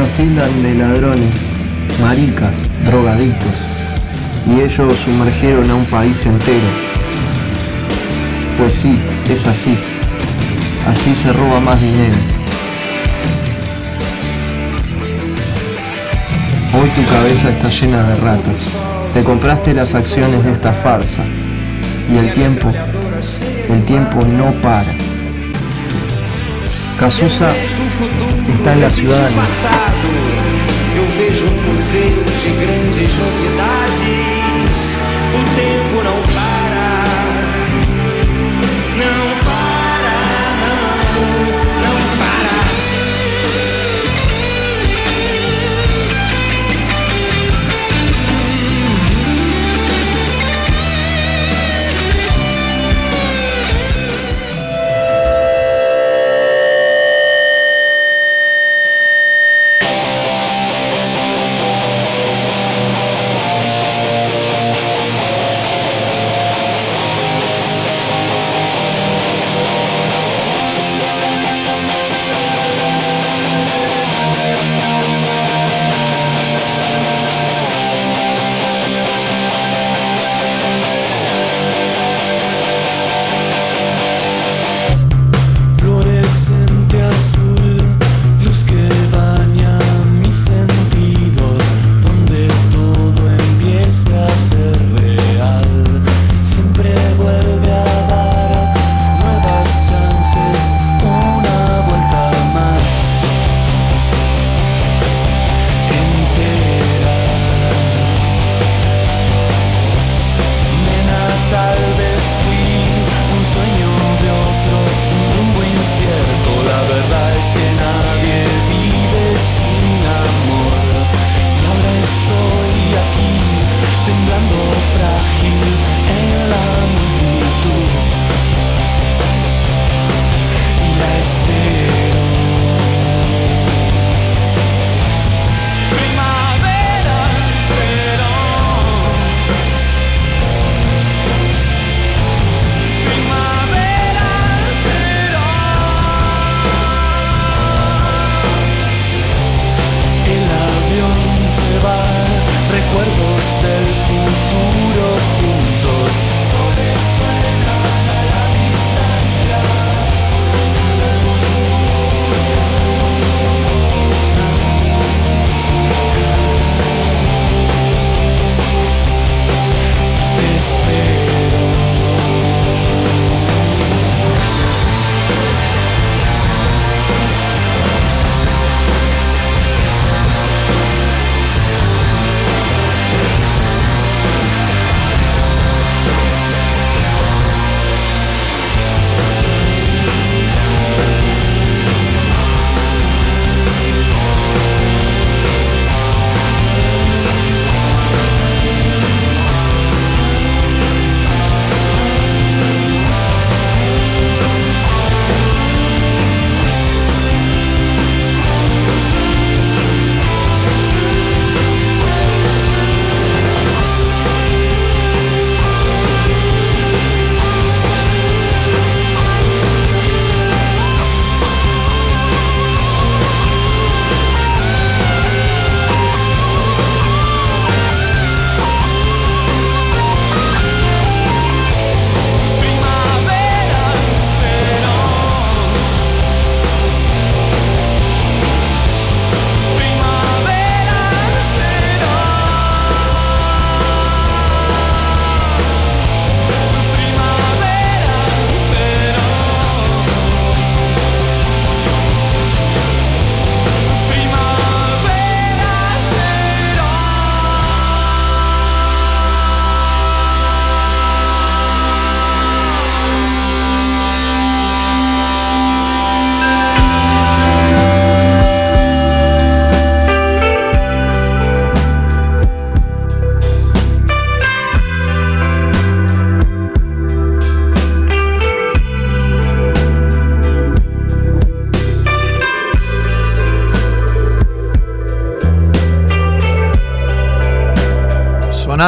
Nos tildan de ladrones, maricas, drogadictos, y ellos sumergieron a un país entero. Pues sí, es así. Así se roba más dinero. Hoy tu cabeza está llena de ratas. Te compraste las acciones de esta farsa. Y el tiempo, el tiempo no para. Cazuza está en la ciudadanía.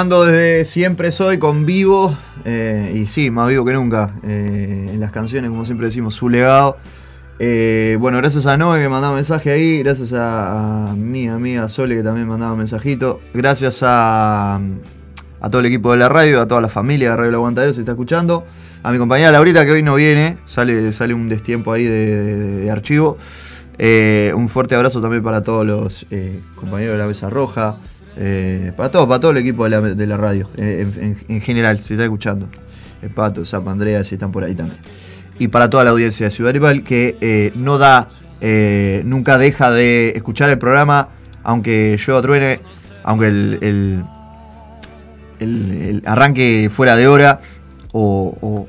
Desde siempre soy con vivo. eh, y sí, más vivo que nunca. eh, en las canciones, como siempre decimos, su legado. Eh, bueno, gracias a Noé que mandaba mensaje ahí. Gracias a, mi amiga Sole que también mandaba mensajito. Gracias a, todo el equipo de la radio, a toda la familia de Radio Aguantadero, se está escuchando. A mi compañera Laurita que hoy no viene. Sale, sale un destiempo ahí de, de- archivo. Un fuerte abrazo también para todos los compañeros de la Mesa Roja. Eh, para todo, para todo el equipo de la, de la radio. eh, en, en- en general, si está escuchando. El Pato, Zap, Andrea, si están por ahí también y para toda la audiencia de Ciudad Rival que eh, no da, eh, nunca deja de escuchar el programa, aunque yo truene, aunque el, arranque fuera de hora o,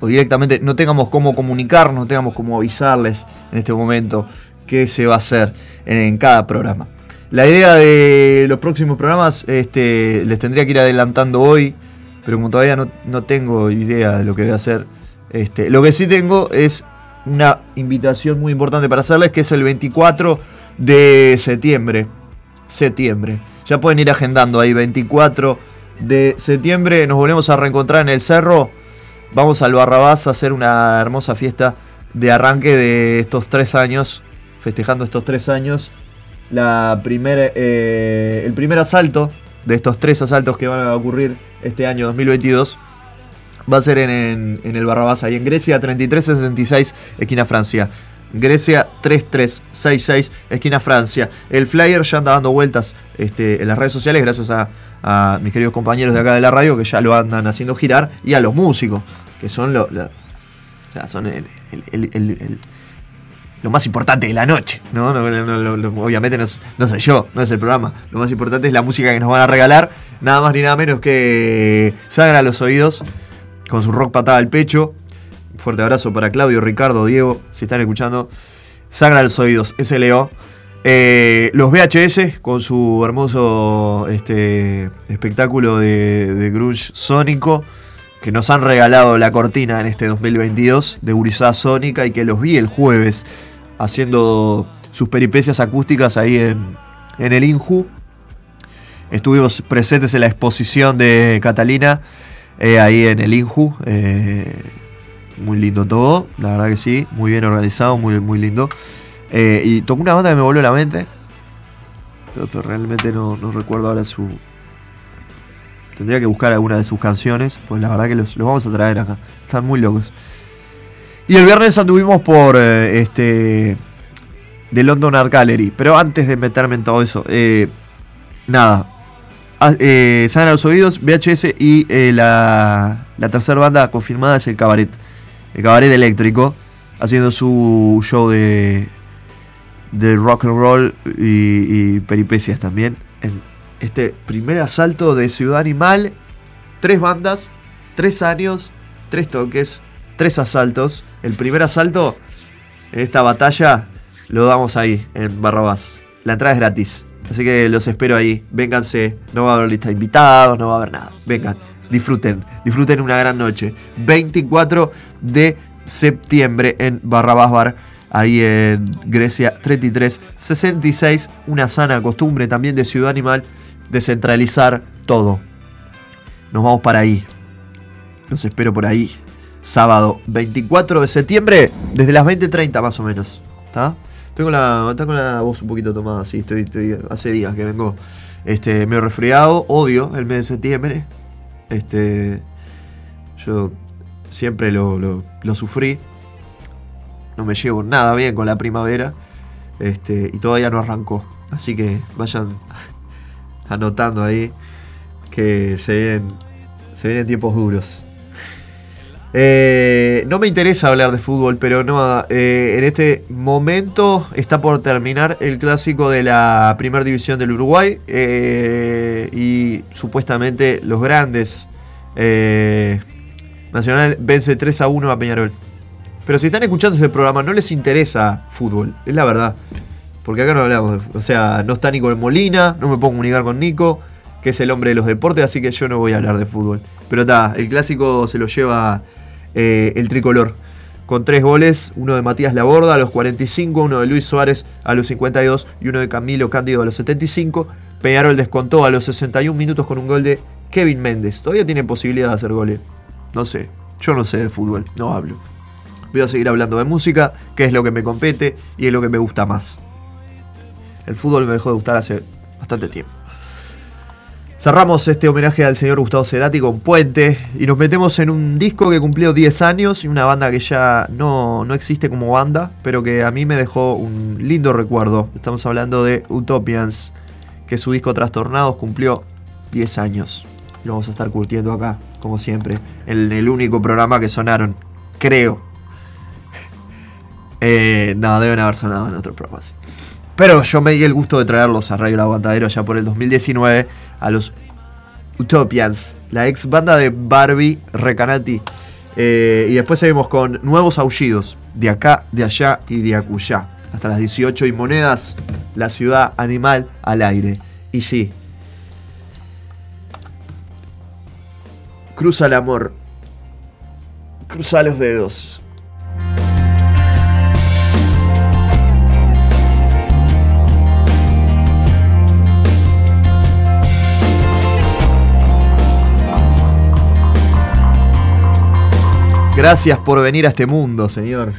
directamente no tengamos cómo comunicarnos, no tengamos cómo avisarles en este momento qué se va a hacer en cada programa. La idea de los próximos programas este, les tendría que ir adelantando hoy, pero como todavía no, no tengo idea de lo que voy a hacer, este, lo que sí tengo es una invitación muy importante para hacerles, que es el 24 de septiembre. Septiembre. Ya pueden ir agendando ahí, 24 de septiembre. Nos volvemos a reencontrar en el cerro. Vamos al Barrabás a hacer una hermosa fiesta de arranque de estos tres años, festejando estos tres años. La primer, eh, el primer asalto de estos tres asaltos que van a ocurrir este año 2022 va a ser en, en- el Barrabás, ahí en Grecia, 3366, esquina Francia. Grecia 3366, esquina Francia. El flyer ya anda dando vueltas este, en las redes sociales gracias a, a mis queridos compañeros de acá de la radio que ya lo andan haciendo girar y a los músicos, que son lo, o sea, son el- lo más importante de la noche. ¿no? No, no, obviamente no, soy yo, no es el programa. Lo más importante es la música que nos van a regalar. Nada más ni nada menos que Sagra los oídos con su rock patada al pecho. Fuerte abrazo para Claudio, Ricardo, Diego, si están escuchando. Sagra los oídos, SLO. Eh, los VHS con su hermoso este, espectáculo de, de grunge sónico que nos han regalado la cortina en este 2022 de Gurizada Sónica y que los vi el jueves haciendo sus peripecias acústicas ahí en, en el Inju. Estuvimos presentes en la exposición de Catalina eh, ahí en el Inju. eh, muy lindo todo, la verdad que sí, muy bien organizado, muy, muy lindo. Eh, y tocó una banda que me volvió la mente. Realmente no, no recuerdo ahora su. Tendría que buscar alguna de sus canciones, pues la verdad que los, los vamos a traer acá. Están muy locos. Y el viernes anduvimos por eh, este. The London Art Gallery. Pero antes de meterme en todo eso, eh, nada. Ah, eh, los oídos, VHS y eh, la, la tercera banda confirmada es el Cabaret. El Cabaret Eléctrico. Haciendo su show de, de rock and roll y, y peripecias también. En este primer asalto de Ciudad Animal. Tres bandas, tres años, tres toques, tres asaltos. El primer asalto en esta batalla lo damos ahí, en Barrabás. La entrada es gratis. Así que los espero ahí. Vénganse. No va a haber lista de invitados, no va a haber nada. Vengan, disfruten. Disfruten una gran noche. 24 de septiembre en Barrabás Bar. Ahí en Grecia 3366. Una sana costumbre también de Ciudad Animal. Descentralizar todo. Nos vamos para ahí. Los espero por ahí. Sábado 24 de septiembre. Desde las 20.30 más o menos. ¿Está? Tengo la, con la voz un poquito tomada, sí, estoy, estoy- hace días que vengo este, medio resfriado, odio el mes de septiembre. Este, yo siempre lo, lo- lo sufrí. No me llevo nada bien con la primavera. Este, y todavía no arrancó. Así que vayan anotando ahí que se vienen, se vienen tiempos duros. Eh, no me interesa hablar de fútbol, pero no, eh, en este momento está por terminar el clásico de la primera división del Uruguay eh, y supuestamente los grandes Nacional vence 3 a 1 a Peñarol. Pero si están escuchando este programa no les interesa fútbol, es la verdad. Porque acá no hablamos, de- o sea, no está Nico de Molina, no me puedo comunicar con Nico, que es el hombre de los deportes, así que yo no voy a hablar de fútbol. Pero está, el clásico se lo lleva eh, el tricolor. Con tres goles, uno de Matías Laborda a los 45, uno de Luis Suárez a los 52 y uno de Camilo Cándido a los 75. Peñarol descontó a los 61 minutos con un gol de Kevin Méndez. Todavía tiene posibilidad de hacer goles. No sé, yo no sé de fútbol, no hablo. Voy a seguir hablando de música, que es lo que me compete y es lo que me gusta más. El fútbol me dejó de gustar hace bastante tiempo. Cerramos este homenaje al señor Gustavo Cerati con Puente y nos metemos en un disco que cumplió 10 años y una banda que ya no, no existe como banda, pero que a mí me dejó un lindo recuerdo. Estamos hablando de Utopians, que su disco Trastornados cumplió 10 años. Lo vamos a estar curtiendo acá, como siempre, en el único programa que sonaron, creo. Eh, no, deben haber sonado en otros programas. Pero yo me di el gusto de traerlos a Radio Aguantadero ya por el 2019 a los Utopians, la ex banda de Barbie Recanati. Eh, y después seguimos con nuevos aullidos, de acá, de allá y de acullá. Hasta las 18 y monedas, la ciudad animal al aire. Y sí. Cruza el amor. Cruza los dedos. Gracias por venir a este mundo, señor.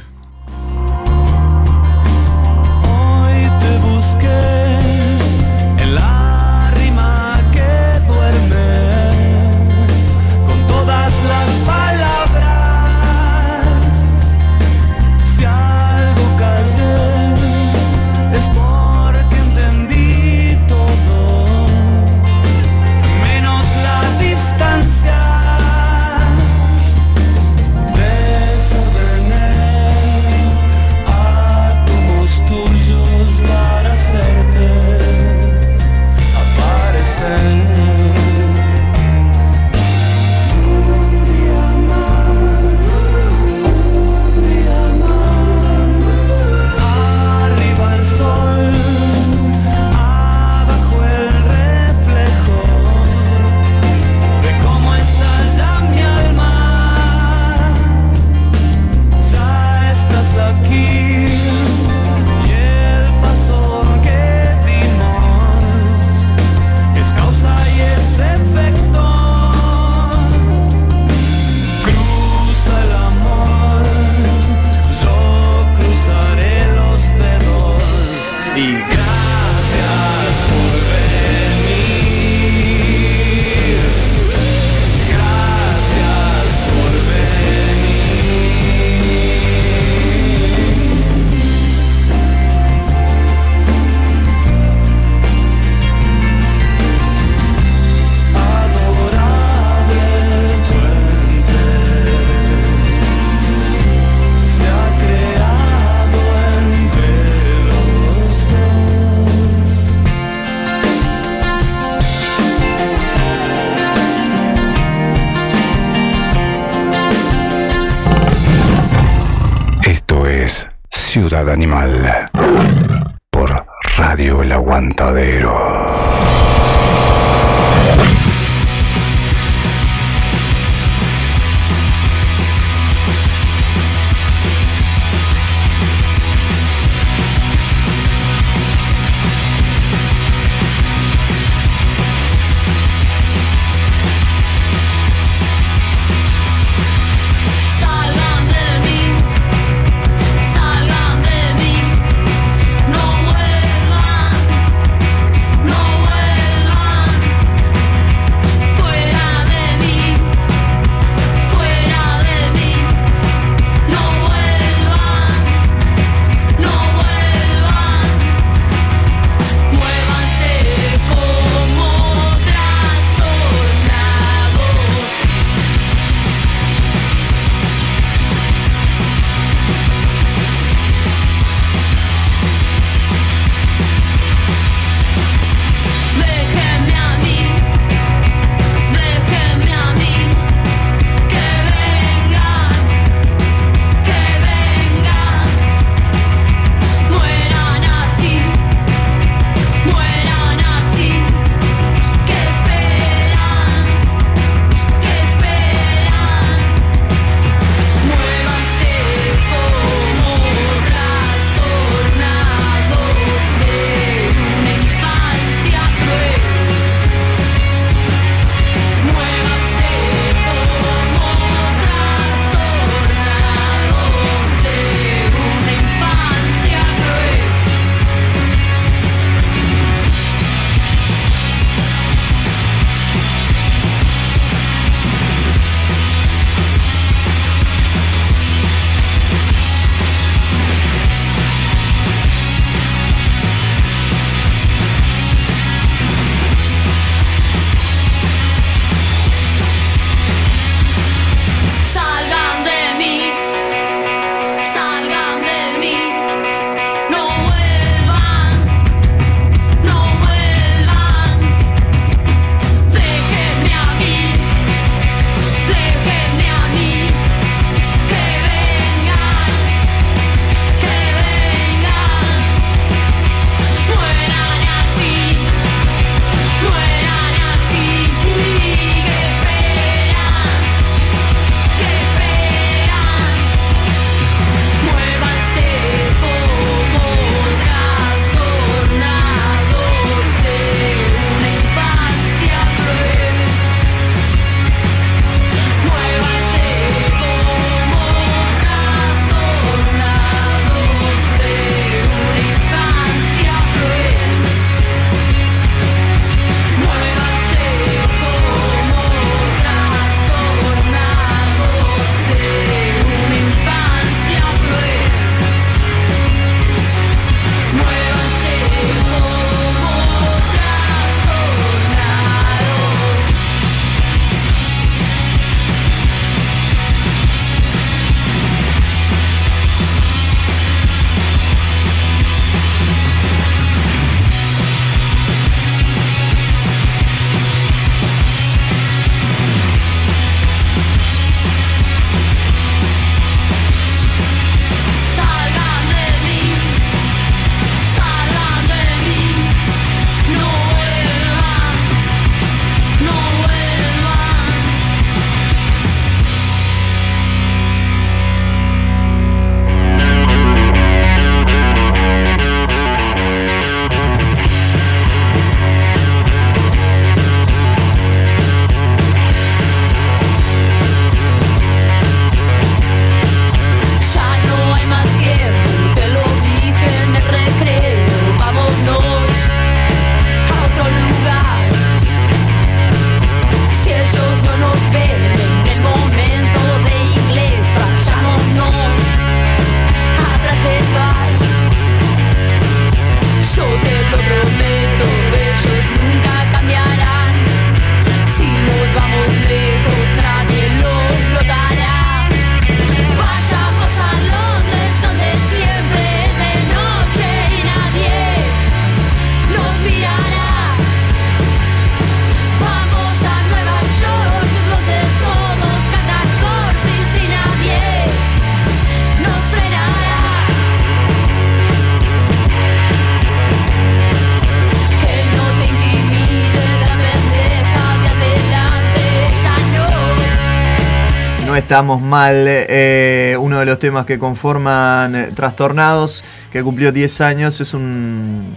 Estamos mal. eh, uno de los temas que conforman eh, Trastornados, que cumplió 10 años, es un,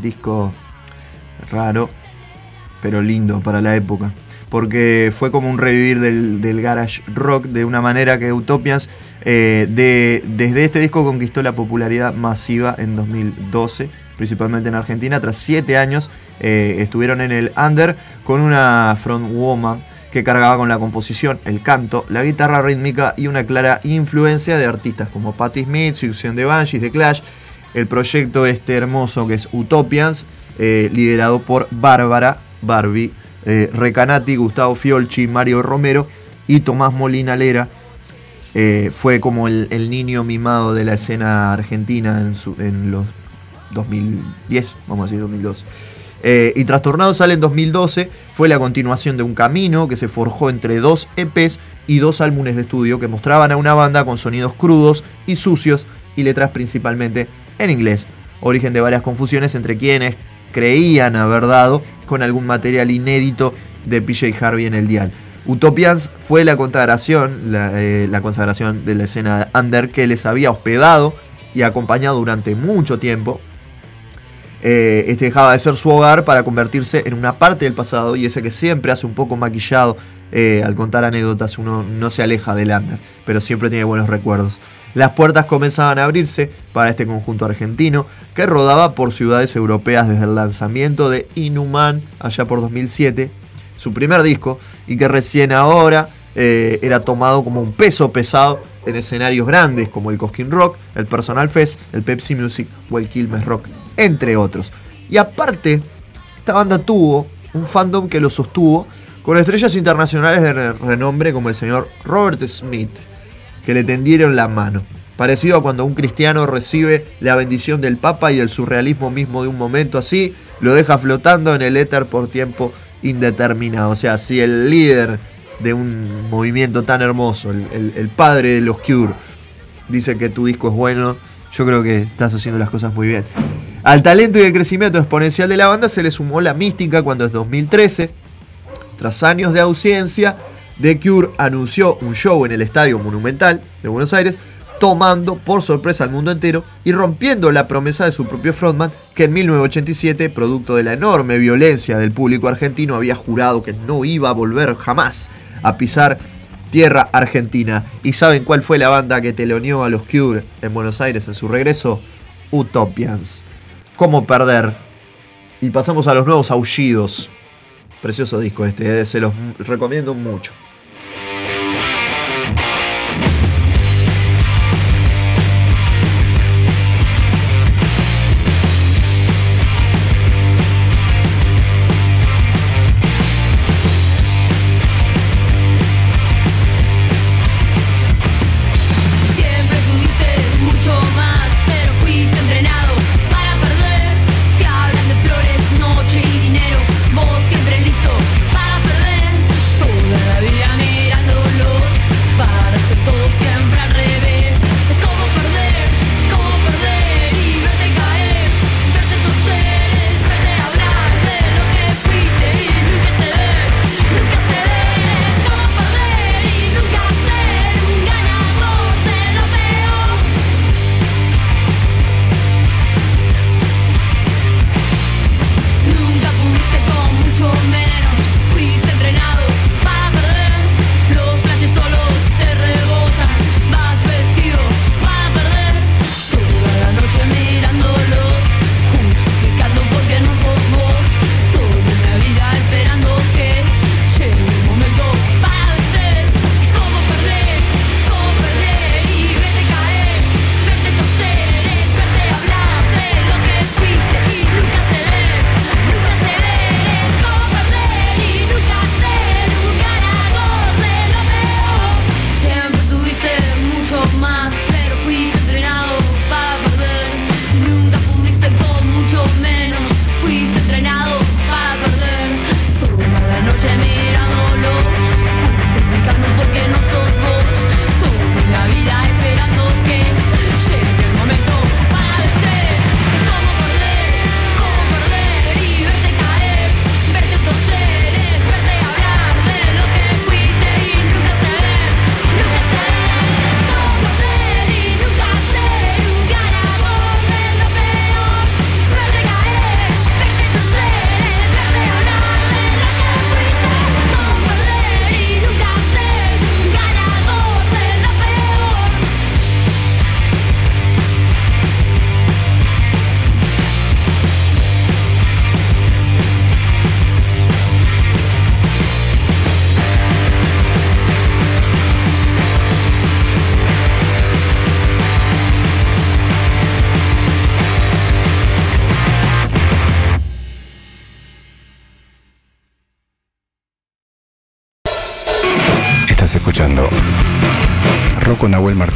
disco raro, pero lindo para la época. Porque fue como un revivir del, garage rock de una manera que Utopians eh, de- desde este disco conquistó la popularidad masiva en 2012, principalmente en Argentina. Tras 7 años estuvieron en el under con una frontwoman que cargaba con la composición, el canto, la guitarra rítmica y una clara influencia de artistas como Patti Smith, Succión de Banshees, The Clash, el proyecto este hermoso que es Utopians, eh, liderado por Bárbara, Barbie, eh, Recanati, Gustavo Fiolchi, Mario Romero y Tomás Molina Lera. Eh, fue como el, niño mimado de la escena argentina en, en los 2010, vamos a decir 2012. Eh, y Trastornado sale en 2012, fue la continuación de un camino que se forjó entre dos EPs y dos álbumes de estudio que mostraban a una banda con sonidos crudos y sucios y letras principalmente en inglés, origen de varias confusiones entre quienes creían haber dado con algún material inédito de PJ Harvey en el dial. Utopians fue la consagración, la, eh, la consagración de la escena under que les había hospedado y acompañado durante mucho tiempo eh, este dejaba de ser su hogar para convertirse en una parte del pasado y ese que siempre hace un poco maquillado eh, al contar anécdotas uno no se aleja del under, pero siempre tiene buenos recuerdos. Las puertas comenzaban a abrirse para este conjunto argentino que rodaba por ciudades europeas desde el lanzamiento de Inhuman allá por 2007, su primer disco, y que recién ahora eh, era tomado como un peso pesado en escenarios grandes como el Cosquín Rock, el Personal Fest, el Pepsi Music o el Quilmes Rock, entre otros. Y aparte, esta banda tuvo un fandom que lo sostuvo con estrellas internacionales de re- renombre como el señor Robert Smith, que le tendieron la mano. Parecido a cuando un cristiano recibe la bendición del Papa y el surrealismo mismo de un momento así, lo deja flotando en el éter por tiempo indeterminado. O sea, si el líder de un movimiento tan hermoso, el- el padre de los Cure, dice que tu disco es bueno, yo creo que estás haciendo las cosas muy bien. Al talento y el crecimiento exponencial de la banda se le sumó la mística cuando en 2013, tras años de ausencia, The Cure anunció un show en el Estadio Monumental de Buenos Aires, tomando por sorpresa al mundo entero y rompiendo la promesa de su propio frontman, que en 1987, producto de la enorme violencia del público argentino, había jurado que no iba a volver jamás a pisar tierra argentina. ¿Y saben cuál fue la banda que teloneó a los Cure en Buenos Aires en su regreso? Utopians. ¿Cómo perder? Y pasamos a los nuevos aullidos. Precioso disco este, eh, se los recomiendo mucho.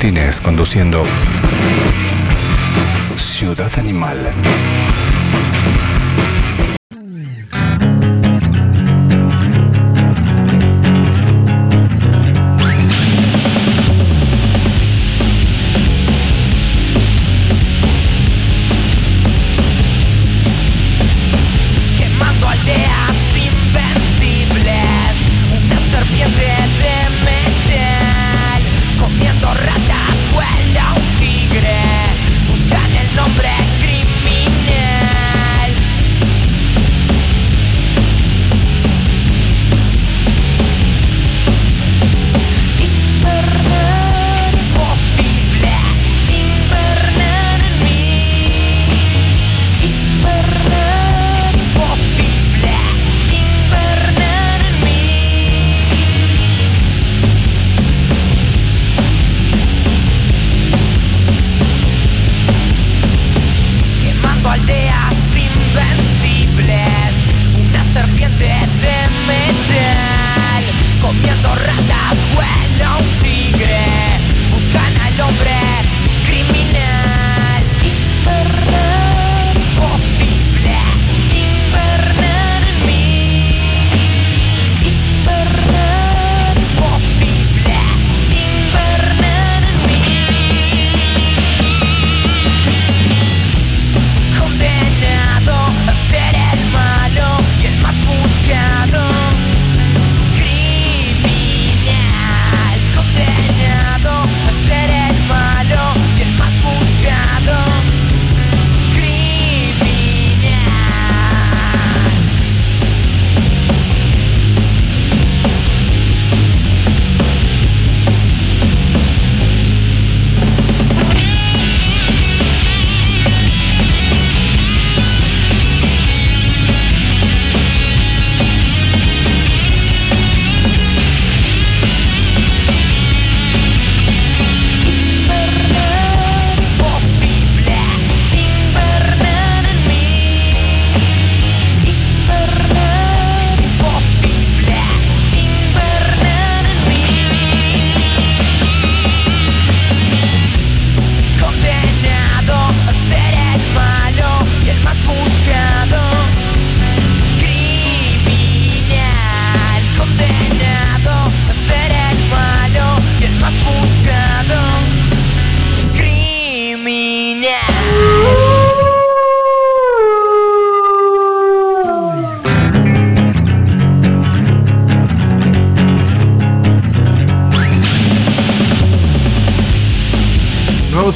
Martínez conduciendo Ciudad Animal.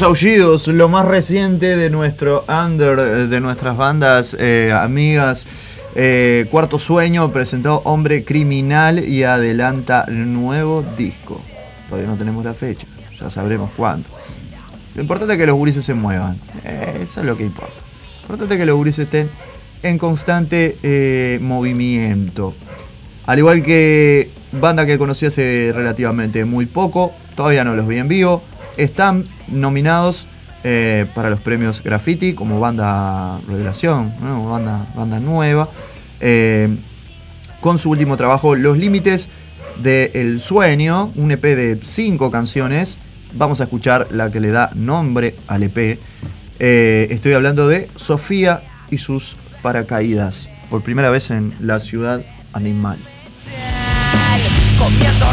Aullidos, lo más reciente de nuestro under, de nuestras bandas eh, amigas. Eh, Cuarto Sueño presentó Hombre Criminal y adelanta nuevo disco. Todavía no tenemos la fecha, ya sabremos cuándo. Lo importante es que los gurises se muevan, eh, eso es lo que importa. Lo importante es que los gurises estén en constante movimiento. Al igual que banda que conocí hace relativamente muy poco, todavía no los vi en vivo, están nominados eh, para los premios Graffiti como banda revelación, banda, banda nueva, eh, con su último trabajo Los Límites de El Sueño, un EP de cinco canciones. Vamos a escuchar la que le da nombre al EP. Eh, estoy hablando de Sofía y sus paracaídas, por primera vez en la ciudad animal. Comiendo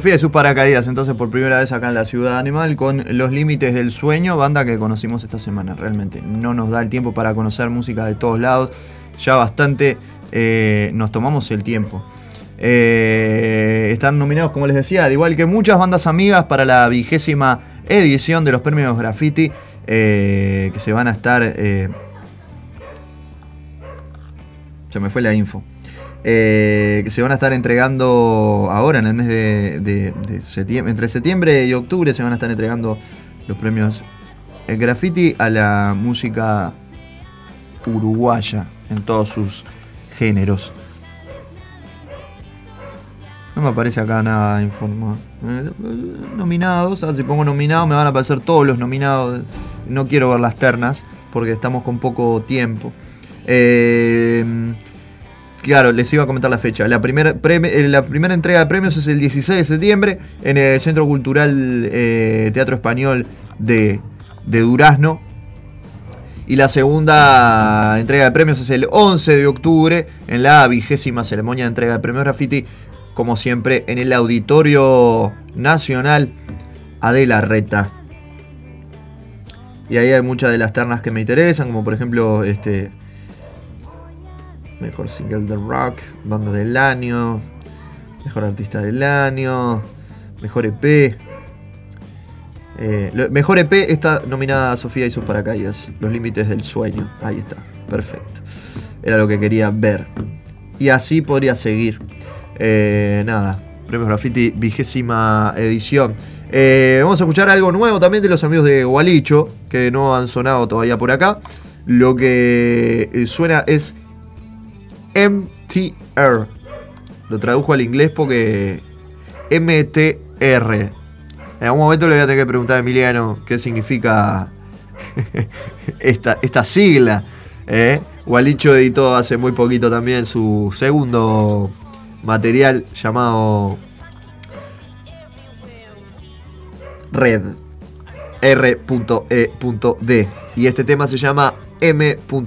Sofía y sus paracaídas, entonces por primera vez acá en la Ciudad Animal con Los Límites del Sueño, banda que conocimos esta semana. Realmente no nos da el tiempo para conocer música de todos lados. Ya bastante eh, nos tomamos el tiempo. Eh, están nominados, como les decía, al igual que muchas bandas amigas, para la vigésima edición de los premios Graffiti, eh, que se van a estar... se me fue la info. Eh, que se van a estar entregando ahora en el mes de, septiembre, entre septiembre y octubre se van a estar entregando los premios el graffiti a la música uruguaya en todos sus géneros. No me aparece acá nada informado. Eh, nominados, ah, si pongo nominados me van a aparecer todos los nominados. No quiero ver las ternas porque estamos con poco tiempo. Eh, Claro, les iba a comentar la fecha. La eh, primera entrega de premios es el 16 de septiembre en el Centro Cultural eh, Teatro Español de, de Durazno. Y la segunda entrega de premios es el 11 de octubre en la vigésima ceremonia de entrega de premios Graffiti, como siempre, en el Auditorio Nacional Adela Reta. Y ahí hay muchas de las ternas que me interesan, como por ejemplo este, Mejor single de rock, banda del año, mejor artista del año, mejor EP. Eh, mejor EP está nominada Sofía y sus paracaídas, Los límites del sueño. Ahí está, perfecto. Era lo que quería ver. Y así podría seguir. Eh, nada, Premios Graffiti, vigésima edición. Eh, vamos a escuchar algo nuevo también de los amigos de Gualicho, que no han sonado todavía por acá. Lo que suena es MTR. Lo tradujo al inglés porque MTR. En algún momento le voy a tener que preguntar a Emiliano qué significa esta, esta sigla. ¿eh? Gualicho editó hace muy poquito también su segundo material llamado Red. R.E.D. Y este tema se llama M.T.R.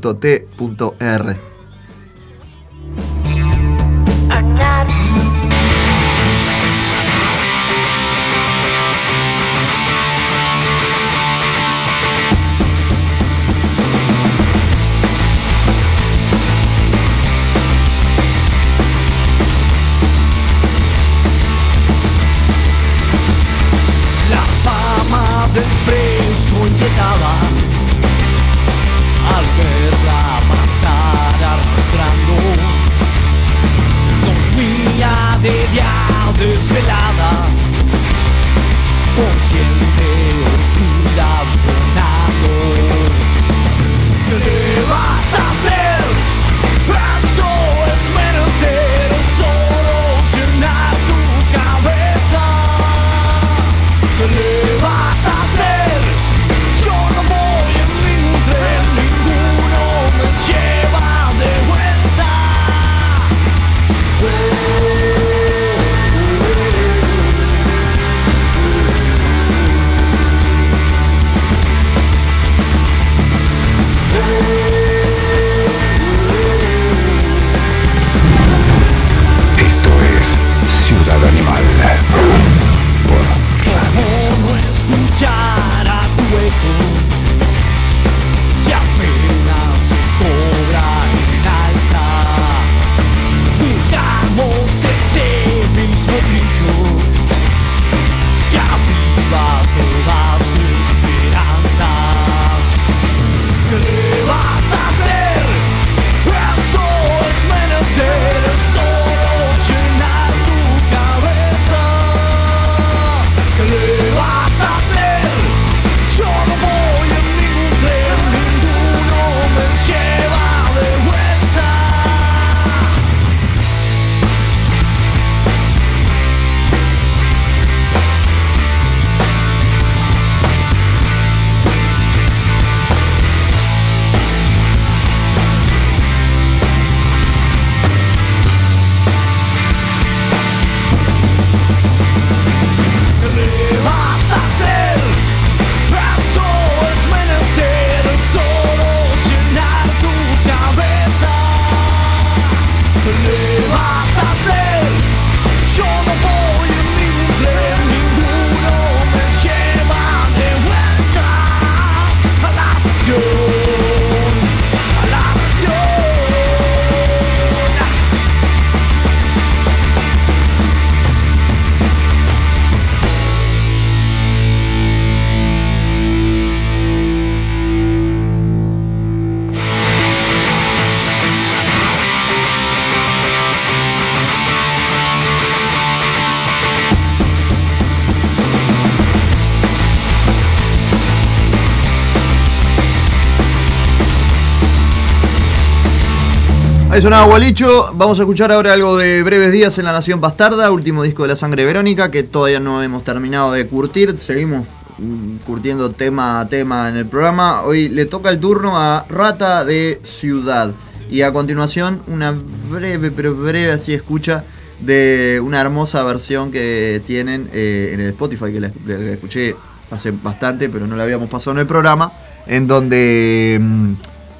sonaba Gualicho. Vamos a escuchar ahora algo de Breves Días en la Nación Bastarda, último disco de la sangre Verónica, que todavía no hemos terminado de curtir. Seguimos mm, curtiendo tema a tema en el programa. Hoy le toca el turno a Rata de Ciudad. Y a continuación, una breve, pero breve así escucha de una hermosa versión que tienen eh, en el Spotify, que la, escuché hace bastante, pero no la habíamos pasado en el programa, en donde mm,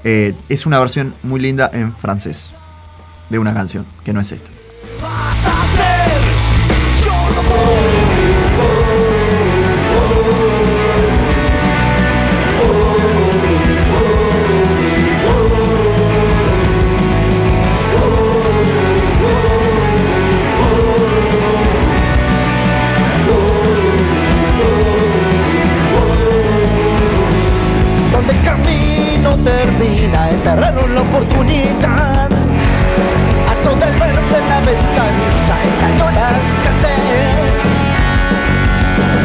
eh, es una versión muy linda en francés de una canción, que no es esta. Oportunidad. Harto del verde en la ventanilla, estalló las calles.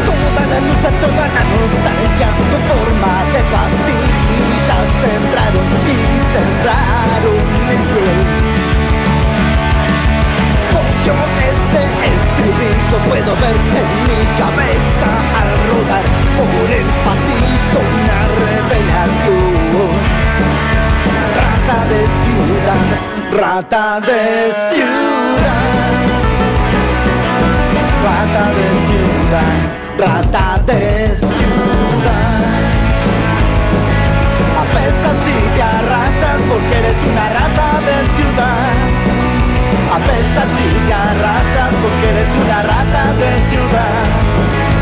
Toda la lucha, toda la nostalgia, tu forma de pastilla, sembraron y sembraron en piel. Yo ese estribillo puedo ver en mi cabeza al rodar por el pasillo una revelación. Rata de ciudad, rata de ciudad. Rata de ciudad, rata de ciudad. Apestas y te arrastran porque eres una rata de ciudad. Apestas y te arrastran porque eres una rata de ciudad.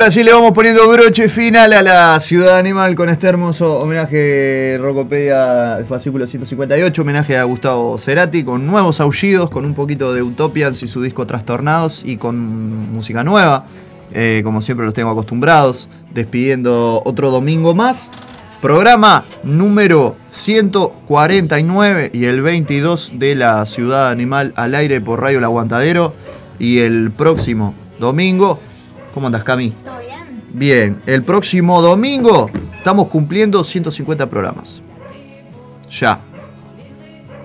Ahora sí le vamos poniendo broche final a la ciudad animal con este hermoso homenaje Rocopedia Fascículo 158, homenaje a Gustavo Cerati con nuevos aullidos, con un poquito de Utopians y su disco Trastornados y con música nueva, eh, como siempre los tengo acostumbrados, despidiendo otro domingo más. Programa número 149 y el 22 de la Ciudad Animal al aire por Radio El Aguantadero. Y el próximo domingo, ¿cómo andas Cami? ¿Todo bien? El próximo domingo estamos cumpliendo 150 programas. Ya.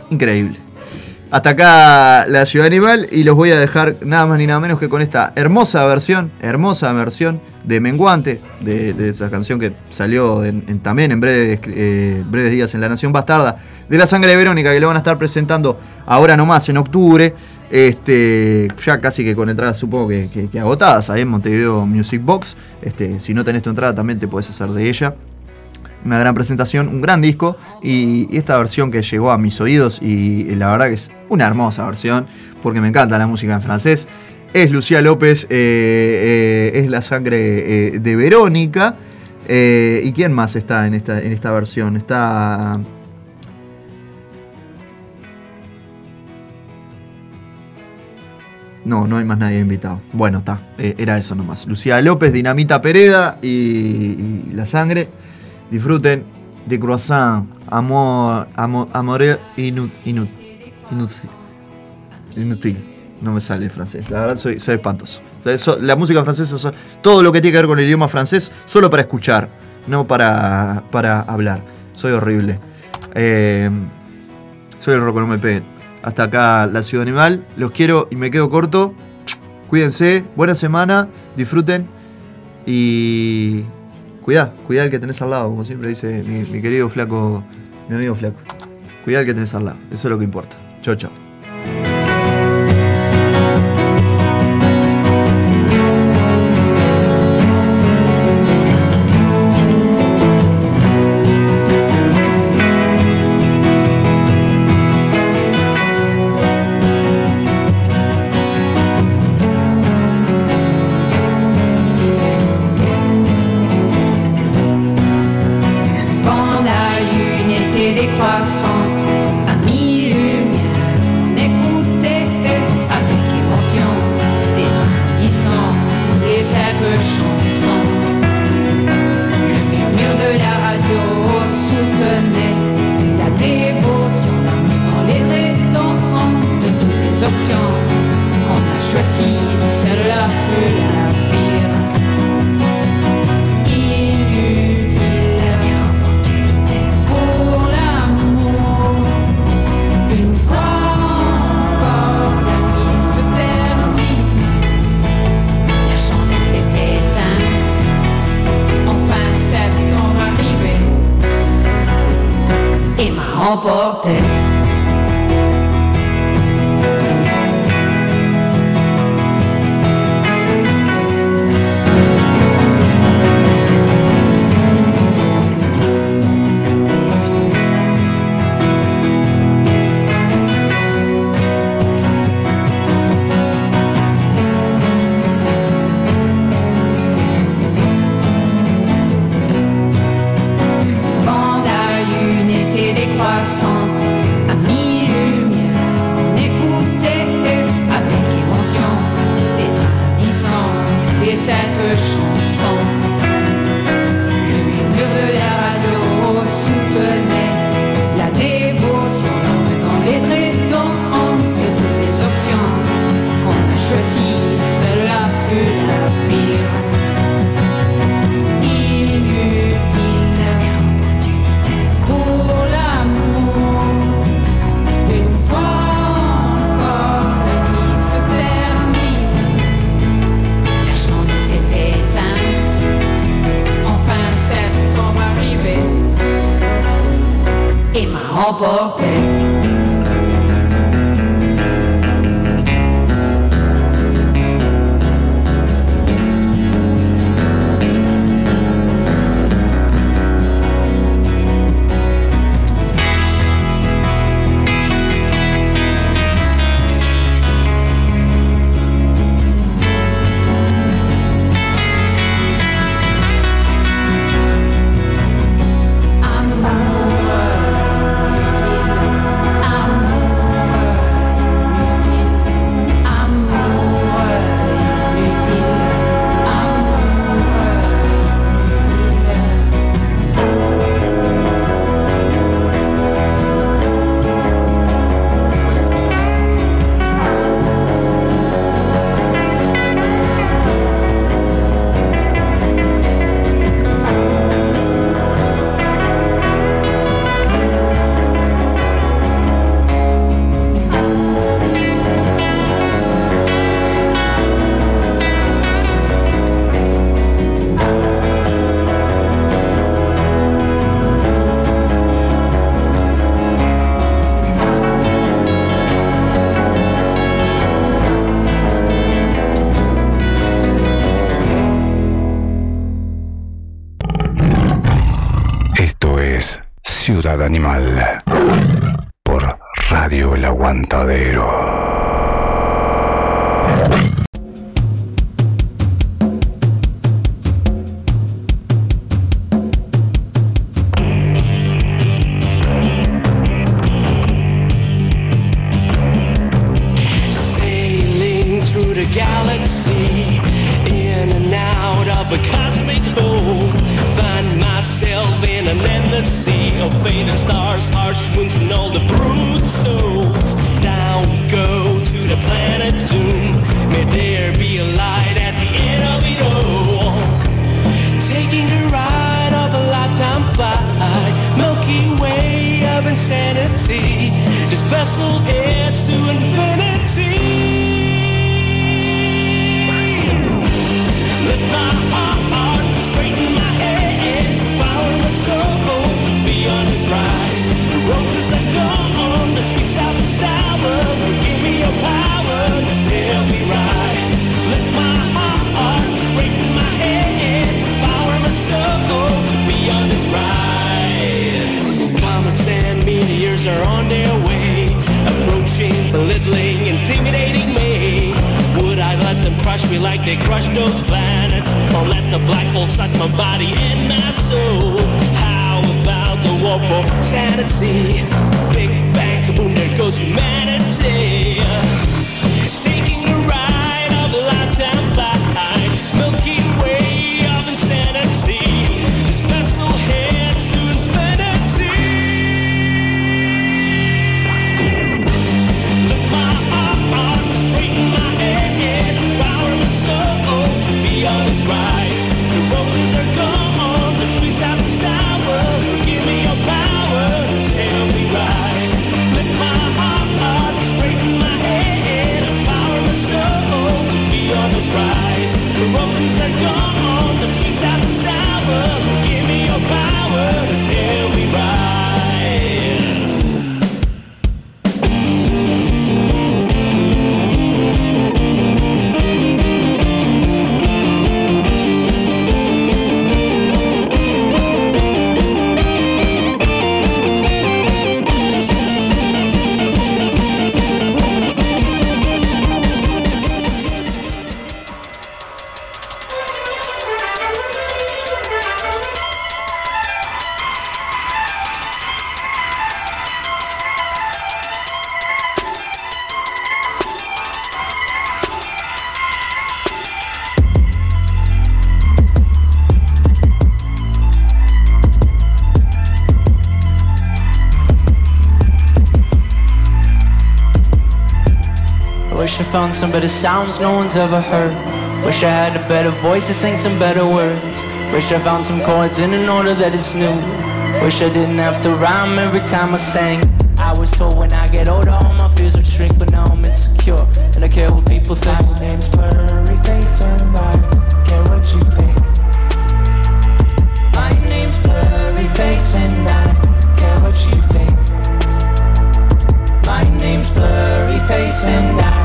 Increíble. Hasta acá la ciudad animal y los voy a dejar nada más ni nada menos que con esta hermosa versión, hermosa versión de Menguante, de, esa canción que salió en- también en breves, eh, breves días en La Nación Bastarda, de La Sangre de Verónica, que lo van a estar presentando ahora nomás en octubre. Este, ya casi que con entradas supongo que, que- que agotadas ahí en Montevideo Music Box. Este, si no tenés tu entrada también te puedes hacer de ella una gran presentación, un gran disco y, esta versión que llegó a mis oídos y, la verdad que es una hermosa versión porque me encanta la música en francés. es Lucía López, eh, eh, es la sangre eh, de Verónica. ¿Y quién más está en esta, en esta versión? Está. No, no hay más nadie invitado. Bueno, está. eh, era eso nomás. Lucía López, Dinamita Pereda y, La Sangre. Disfruten de croissant, amor, amor, amore inut, inut, inútil. No me sale el francés. La verdad soy, soy espantoso. La música francesa, todo lo que tiene que ver con el idioma francés, solo para escuchar, no para, para hablar. Soy horrible. Eh, soy el roco, no me peguen. Hasta acá la ciudad animal. Los quiero y me quedo corto. Cuídense, buena semana, disfruten y cuidá, cuidá el que tenés al lado, como siempre dice mi, querido flaco, mi amigo flaco. Cuidá el que tenés al lado, eso es lo que importa. Chau, chau. Animal por Radio El Aguantadero. Sounds no one's ever heard. Wish I had a better voice to sing some better words. Wish I found some chords in an order that is new. Wish I didn't have to rhyme every time I sang. I was told when I get older all my fears would shrink, but now I'm insecure. And I care what people think. My name's Blurry Face and I care what you think. My name's Blurry Face and I care what you think. My name's Blurry Face and I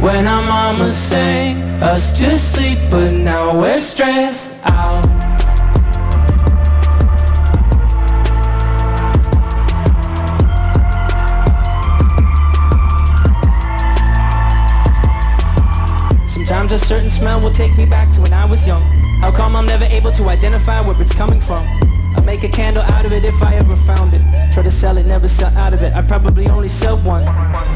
when our mama sang us to sleep, but now we're stressed out. Sometimes a certain smell will take me back to when I was young. How come I'm never able to identify where it's coming from? I'd make a candle out of it if I ever found it. Try to sell it, never sell out of it. I'd probably only sell one.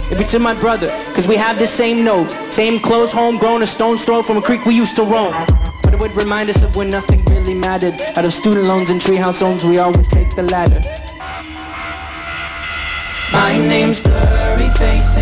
It'd be to my brother, cause we have the same nose. Same clothes, homegrown, a stone's throw from a creek we used to roam. But it would remind us of when nothing really mattered. Out of student loans and treehouse homes, we all would take the ladder. My name's Blurry Face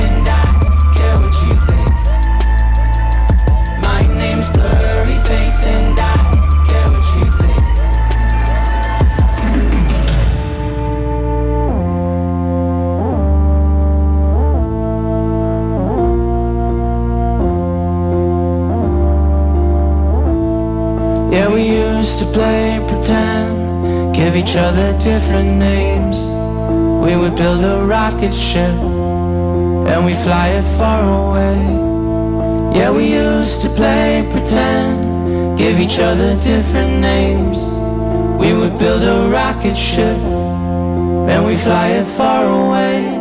to play pretend, give each other different names. We would build a rocket ship and we fly it far away. Yeah, we used to play pretend, give each other different names. We would build a rocket ship and we fly it far away.